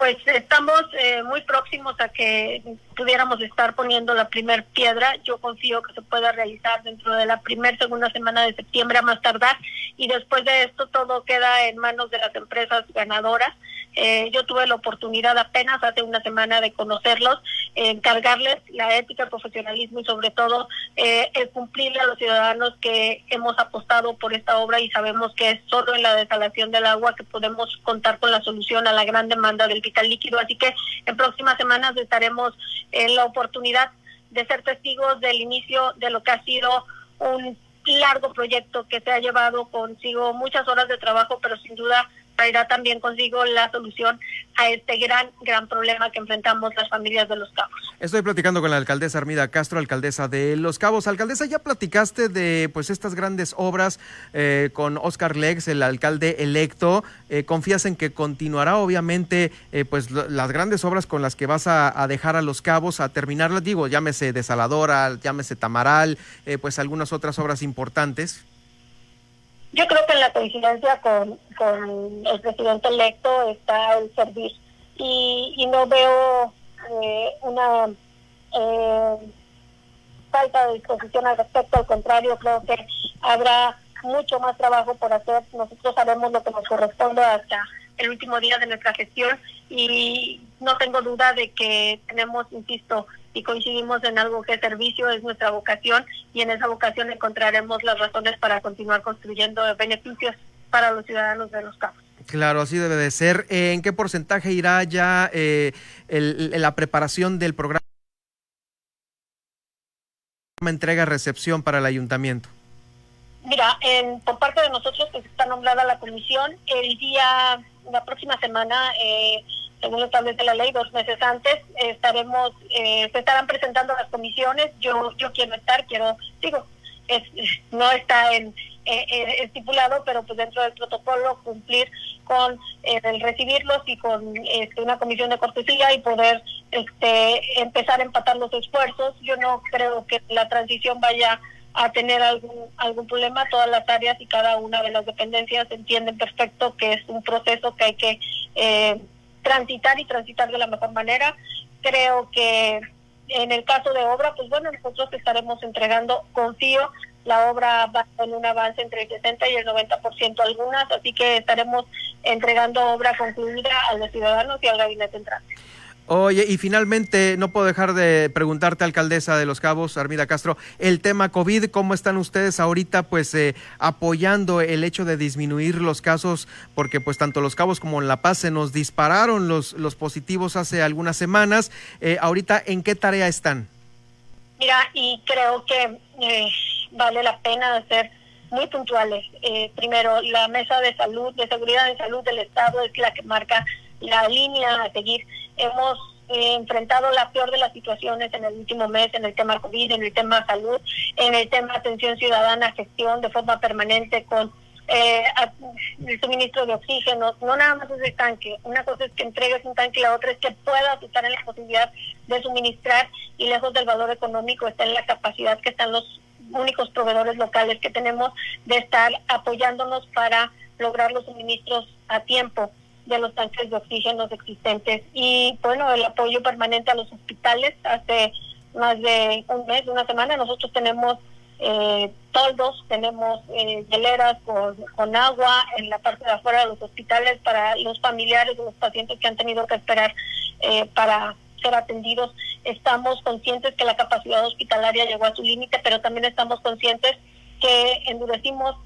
Pues estamos eh, muy próximos a que pudiéramos estar poniendo la primer piedra. Yo confío que se pueda realizar dentro de la primera, segunda semana de septiembre a más tardar. Y después de esto todo queda en manos de las empresas ganadoras. Eh, yo tuve la oportunidad apenas hace una semana de conocerlos, encargarles la ética, el profesionalismo y sobre todo eh, el cumplirle a los ciudadanos que hemos apostado por esta obra y sabemos que es solo en la desalación del agua que podemos contar con la solución a la gran demanda del vital líquido. Así que en próximas semanas estaremos la oportunidad de ser testigos del inicio de lo que ha sido un largo proyecto que se ha llevado consigo muchas horas de trabajo, pero sin duda traerá también consigo la solución a este gran, gran problema que enfrentamos las familias de Los Cabos. Estoy platicando con la alcaldesa Armida Castro, alcaldesa de Los Cabos. Alcaldesa, ya platicaste de pues estas grandes obras eh, con Oscar Lex, el alcalde electo. Eh, ¿Confías en que continuará obviamente eh, pues las grandes obras con las que vas a, dejar a Los Cabos a terminarlas? Digo, llámese Desaladora, llámese Tamaral, pues algunas otras obras importantes. Yo creo que en la coincidencia con, con el presidente electo está el servir y, y no veo eh, una eh, falta de disposición al respecto, al contrario, creo que habrá mucho más trabajo por hacer. Nosotros sabemos lo que nos corresponde hasta el último día de nuestra gestión y no tengo duda de que tenemos, insisto, y coincidimos en algo que es servicio, es nuestra vocación y en esa vocación encontraremos las razones para continuar construyendo beneficios para los ciudadanos de los campos. Claro, así debe de ser. ¿En qué porcentaje irá ya eh, la preparación del programa entrega-recepción para el ayuntamiento? Mira, en, por parte de nosotros, pues está nombrada la comisión. El día, la próxima semana, eh, según establece la ley, dos meses antes, estaremos, eh, se estarán presentando las comisiones. Yo, yo quiero estar, quiero, digo, es, no está en eh, eh, estipulado, pero pues dentro del protocolo cumplir con el recibirlos y con este, una comisión de cortesía y poder este, empezar a empatar los esfuerzos. Yo no creo que la transición vaya a tener algún algún problema todas las áreas y cada una de las dependencias entienden perfecto que es un proceso que hay que eh, transitar y transitar de la mejor manera. creo que en el caso de obra, pues bueno, nosotros estaremos entregando, confío, la obra va en un avance entre el 60 y el 90% algunas, así que estaremos entregando obra concluida a los ciudadanos y al gabinete entrante. Oye, y finalmente, no puedo dejar de preguntarte, alcaldesa de Los Cabos, Armida Castro, el tema COVID, ¿cómo están ustedes ahorita pues eh, apoyando el hecho de disminuir los casos? Porque pues tanto Los Cabos como en La Paz se nos dispararon los, los positivos hace algunas semanas. Eh, ahorita, ¿en qué tarea están? Mira, y creo que eh, vale la pena ser muy puntuales. primero, la mesa de salud, de seguridad de salud del Estado es la que marca la línea a seguir hemos eh, enfrentado la peor de las situaciones en el último mes en el tema COVID, en el tema salud, en el tema atención ciudadana, gestión de forma permanente con eh, el suministro de oxígeno. No nada más es el tanque. Una cosa es que entregues un tanque la otra es que puedas estar en la posibilidad de suministrar y lejos del valor económico está en la capacidad que están los únicos proveedores locales que tenemos de estar apoyándonos para lograr los suministros a tiempo de los tanques de oxígeno existentes y bueno, el apoyo permanente a los hospitales. Hace más de un mes, una semana, nosotros tenemos eh, toldos, tenemos eh, con, con agua en la parte de afuera de los hospitales para los familiares de los pacientes que han tenido que esperar eh, para ser atendidos. Estamos conscientes que la capacidad hospitalaria llegó a su límite, pero también estamos conscientes que endurecimos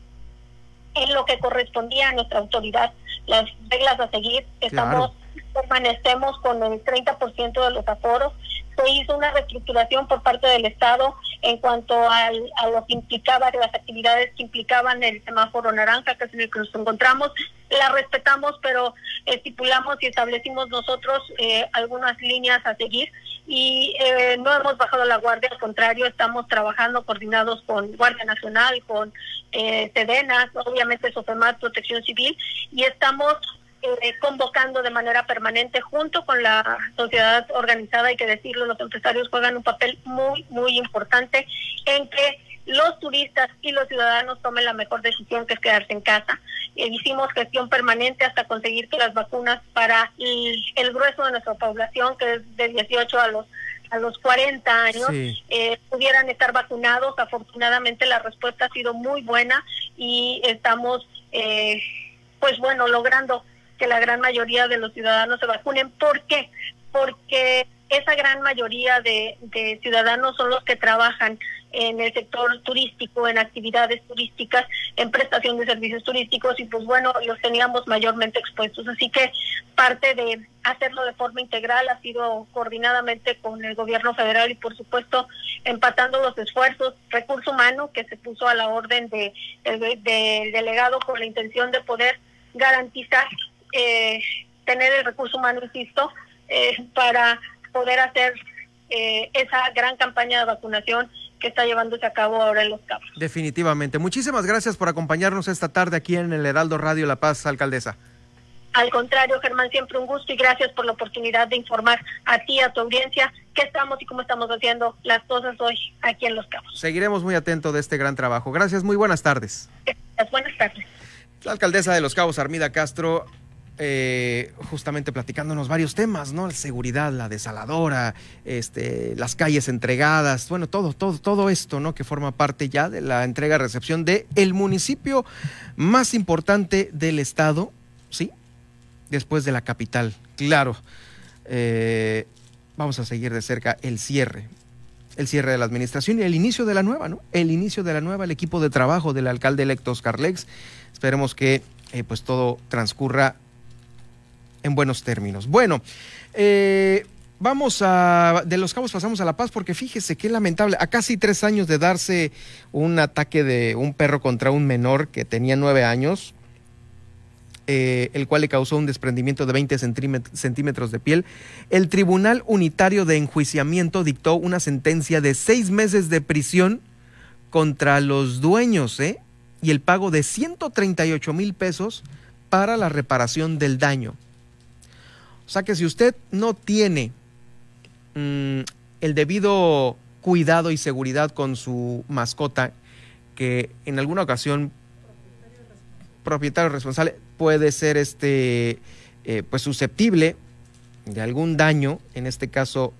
en lo que correspondía a nuestra autoridad las reglas a seguir. Estamos, permanecemos con el 30% de los aforos. Se hizo una reestructuración por parte del Estado en cuanto al, a lo que implicaba, las actividades que implicaban el semáforo naranja, que es en el que nos encontramos. La respetamos, pero estipulamos y establecimos nosotros eh, algunas líneas a seguir y eh, no hemos bajado la guardia, al contrario, estamos trabajando coordinados con Guardia Nacional, con eh, Sedena, obviamente SOFEMAT, Protección Civil, y estamos eh, convocando de manera permanente junto con la sociedad organizada, hay que decirlo, los empresarios juegan un papel muy, muy importante en que los turistas y los ciudadanos tomen la mejor decisión que es quedarse en casa. Hicimos gestión permanente hasta conseguir que las vacunas para el, grueso de nuestra población, que es de 18 a los a los 40 años eh, pudieran estar vacunados. Afortunadamente la respuesta ha sido muy buena y estamos, eh, pues bueno, logrando que la gran mayoría de los ciudadanos se vacunen. ¿Por qué? Porque esa gran mayoría de, de ciudadanos son los que trabajan en el sector turístico, en actividades turísticas, en prestación de servicios turísticos y pues bueno, los teníamos mayormente expuestos. Así que parte de hacerlo de forma integral ha sido coordinadamente con el gobierno federal y por supuesto empatando los esfuerzos, recurso humano que se puso a la orden de, del delegado con la intención de poder garantizar eh, tener el recurso humano, insisto, eh, para poder hacer eh, esa gran campaña de vacunación que está llevándose a cabo ahora en Los Cabos. Definitivamente. Muchísimas gracias por acompañarnos esta tarde aquí en el Heraldo Radio La Paz, alcaldesa. Al contrario, Germán, siempre un gusto y gracias por la oportunidad de informar a ti, a tu audiencia, qué estamos y cómo estamos haciendo las cosas hoy aquí en Los Cabos. Seguiremos muy atentos de este gran trabajo. Gracias, muy buenas tardes. buenas tardes. La alcaldesa de Los Cabos, Armida Castro, eh, justamente platicándonos varios temas, ¿no? La seguridad, la desaladora, este, las calles entregadas, bueno, todo, todo, todo esto, ¿no? Que forma parte ya de la entrega-recepción de el municipio más importante del estado, ¿sí? Después de la capital, claro. Eh, vamos a seguir de cerca el cierre, el cierre de la administración y el inicio de la nueva, ¿no? El inicio de la nueva, el equipo de trabajo del alcalde electo Oscar Lex. Esperemos que eh, pues todo transcurra en buenos términos. Bueno, eh, vamos a, de los cabos pasamos a La Paz porque fíjese qué lamentable, a casi tres años de darse un ataque de un perro contra un menor que tenía nueve años, eh, el cual le causó un desprendimiento de 20 centímetros de piel, el Tribunal Unitario de Enjuiciamiento dictó una sentencia de seis meses de prisión contra los dueños ¿eh? y el pago de 138 mil pesos para la reparación del daño. O sea que si usted no tiene mm, el debido cuidado y seguridad con su mascota, que en alguna ocasión propietario responsable puede ser este eh, pues susceptible de algún daño, en este caso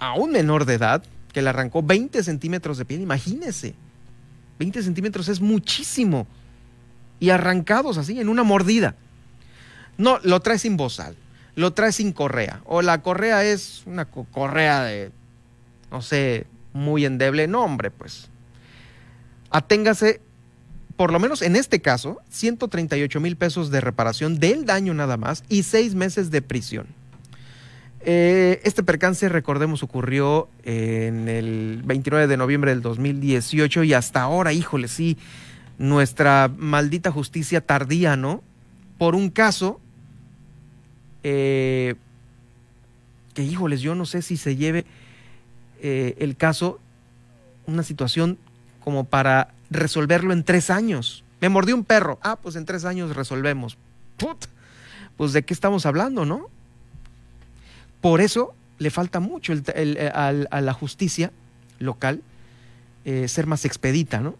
a un menor de edad, que le arrancó 20 centímetros de piel, imagínese. 20 centímetros es muchísimo. Y arrancados así, en una mordida. No, lo trae sin bozal, lo trae sin correa. O la correa es una correa de, no sé, muy endeble. No, hombre, pues. Aténgase, por lo menos en este caso, 138 mil pesos de reparación del daño nada más y seis meses de prisión. Eh, este percance, recordemos, ocurrió en el 29 de noviembre del 2018 y hasta ahora, híjole, sí, nuestra maldita justicia tardía, ¿no? Por un caso eh, que, híjoles, yo no sé si se lleve eh, el caso, una situación como para resolverlo en tres años. Me mordió un perro. Ah, pues en tres años resolvemos. Put. Pues de qué estamos hablando, ¿no? Por eso le falta mucho eh, a la justicia local ser más expedita, ¿no?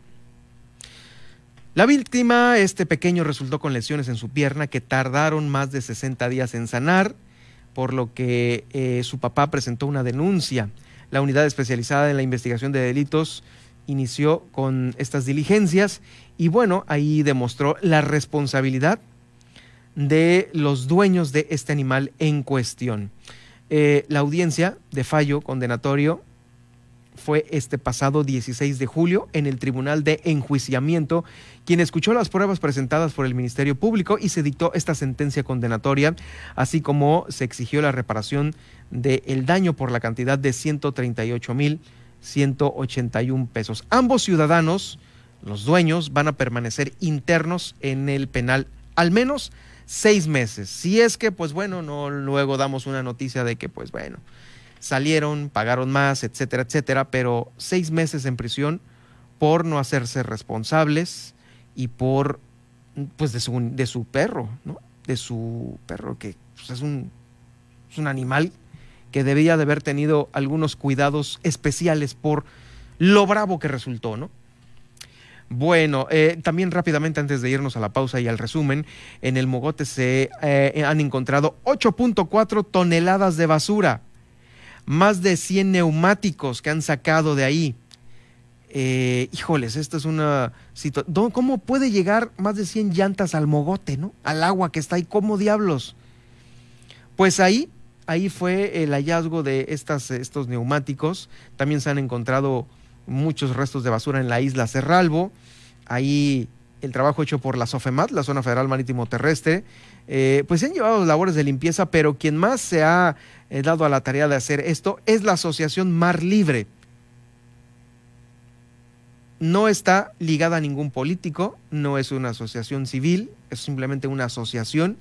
La víctima, este pequeño, resultó con lesiones en su pierna que tardaron más de 60 días en sanar, por lo que eh, su papá presentó una denuncia. La unidad especializada en la investigación de delitos inició con estas diligencias y bueno, ahí demostró la responsabilidad de los dueños de este animal en cuestión. Eh, la audiencia de fallo condenatorio fue este pasado 16 de julio en el Tribunal de Enjuiciamiento, quien escuchó las pruebas presentadas por el Ministerio Público y se dictó esta sentencia condenatoria, así como se exigió la reparación del daño por la cantidad de 138 mil 181 pesos. Ambos ciudadanos, los dueños, van a permanecer internos en el penal al menos seis meses. Si es que, pues bueno, no luego damos una noticia de que, pues bueno, salieron, pagaron más, etcétera, etcétera, pero seis meses en prisión por no hacerse responsables y por, pues, de su, de su perro, ¿no? De su perro, que pues, es, un, es un animal que debía de haber tenido algunos cuidados especiales por lo bravo que resultó, ¿no? Bueno, eh, también rápidamente antes de irnos a la pausa y al resumen, en el Mogote se eh, han encontrado 8.4 toneladas de basura más de 100 neumáticos que han sacado de ahí. Eh, híjoles, esta es una situación. ¿Cómo puede llegar más de 100 llantas al mogote, ¿no? Al agua que está ahí, ¿cómo diablos? Pues ahí, ahí fue el hallazgo de estas, estos neumáticos. También se han encontrado muchos restos de basura en la isla Cerralbo. Ahí el trabajo hecho por la SOFEMAT, la Zona Federal Marítimo Terrestre, eh, pues se han llevado labores de limpieza, pero quien más se ha eh, dado a la tarea de hacer esto es la Asociación Mar Libre. No está ligada a ningún político, no es una asociación civil, es simplemente una asociación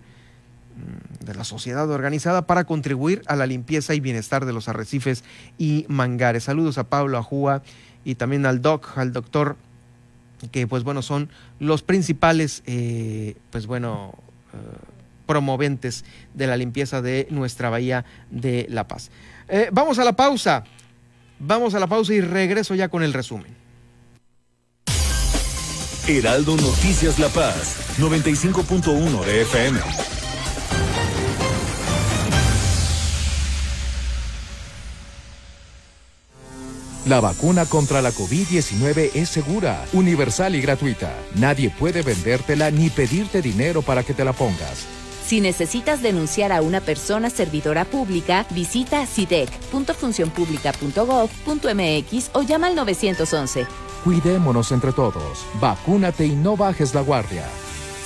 mm, de la sociedad organizada para contribuir a la limpieza y bienestar de los arrecifes y mangares. Saludos a Pablo Ajúa y también al doc, al doctor que pues bueno son los principales eh, pues bueno promoventes de la limpieza de nuestra bahía de La Paz. Eh, vamos a la pausa, vamos a la pausa y regreso ya con el resumen. Heraldo Noticias La Paz, 95.1 de FM. La vacuna contra la COVID-19 es segura, universal y gratuita. Nadie puede vendértela ni pedirte dinero para que te la pongas. Si necesitas denunciar a una persona servidora pública, visita sidec.funcionpublica.gov.mx o llama al 911. Cuidémonos entre todos. Vacúnate y no bajes la guardia.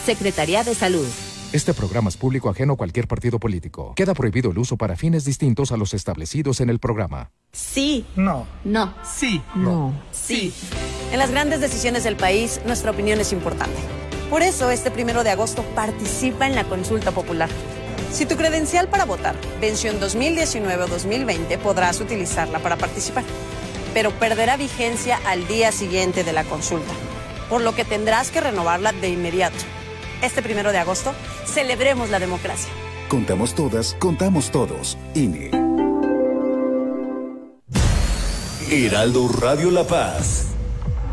Secretaría de Salud. Este programa es público ajeno a cualquier partido político. Queda prohibido el uso para fines distintos a los establecidos en el programa. Sí. No. No. Sí. No. Sí. En las grandes decisiones del país, nuestra opinión es importante. Por eso, este primero de agosto participa en la consulta popular. Si tu credencial para votar venció en 2019 o 2020, podrás utilizarla para participar, pero perderá vigencia al día siguiente de la consulta, por lo que tendrás que renovarla de inmediato. Este primero de agosto, celebremos la democracia. Contamos todas, contamos todos. INE. Heraldo Radio La Paz.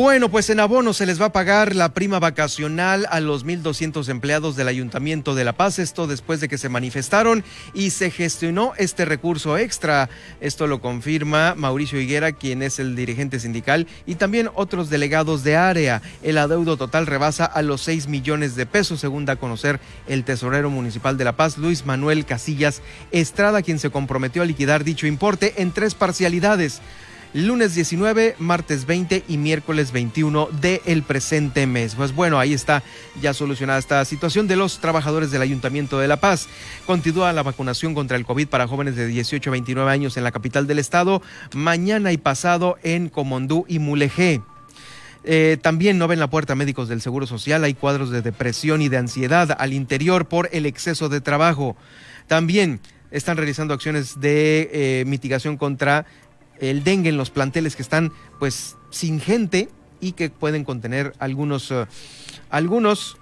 Bueno, pues en abono se les va a pagar la prima vacacional a los 1.200 empleados del Ayuntamiento de La Paz, esto después de que se manifestaron y se gestionó este recurso extra. Esto lo confirma Mauricio Higuera, quien es el dirigente sindical, y también otros delegados de área. El adeudo total rebasa a los 6 millones de pesos, según da a conocer el tesorero municipal de La Paz, Luis Manuel Casillas Estrada, quien se comprometió a liquidar dicho importe en tres parcialidades lunes 19, martes 20 y miércoles 21 del presente mes. Pues bueno, ahí está ya solucionada esta situación de los trabajadores del Ayuntamiento de La Paz. Continúa la vacunación contra el COVID para jóvenes de 18 a 29 años en la capital del estado, mañana y pasado en Comondú y Mulegé. Eh, también no ven la puerta médicos del Seguro Social. Hay cuadros de depresión y de ansiedad al interior por el exceso de trabajo. También están realizando acciones de eh, mitigación contra el dengue en los planteles que están pues sin gente y que pueden contener algunos, eh, algunos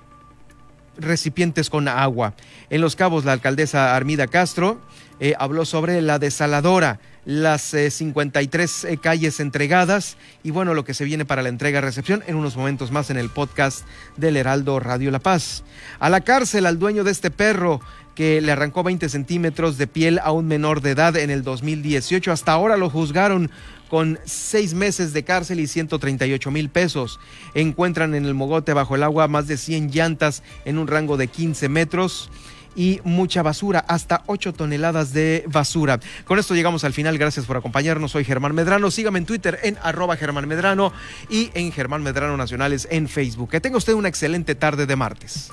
recipientes con agua. En Los Cabos, la alcaldesa Armida Castro eh, habló sobre la desaladora, las 53 eh, calles entregadas y bueno, lo que se viene para la entrega-recepción en unos momentos más en el podcast del Heraldo Radio La Paz. A la cárcel al dueño de este perro que le arrancó 20 centímetros de piel a un menor de edad en el 2018. Hasta ahora lo juzgaron con seis meses de cárcel y 138 mil pesos. Encuentran en el mogote bajo el agua más de 100 llantas en un rango de 15 metros y mucha basura, hasta 8 toneladas de basura. Con esto llegamos al final. Gracias por acompañarnos. Soy Germán Medrano. Sígame en Twitter en arroba Germán Medrano y en Germán Medrano Nacionales en Facebook. Que tenga usted una excelente tarde de martes.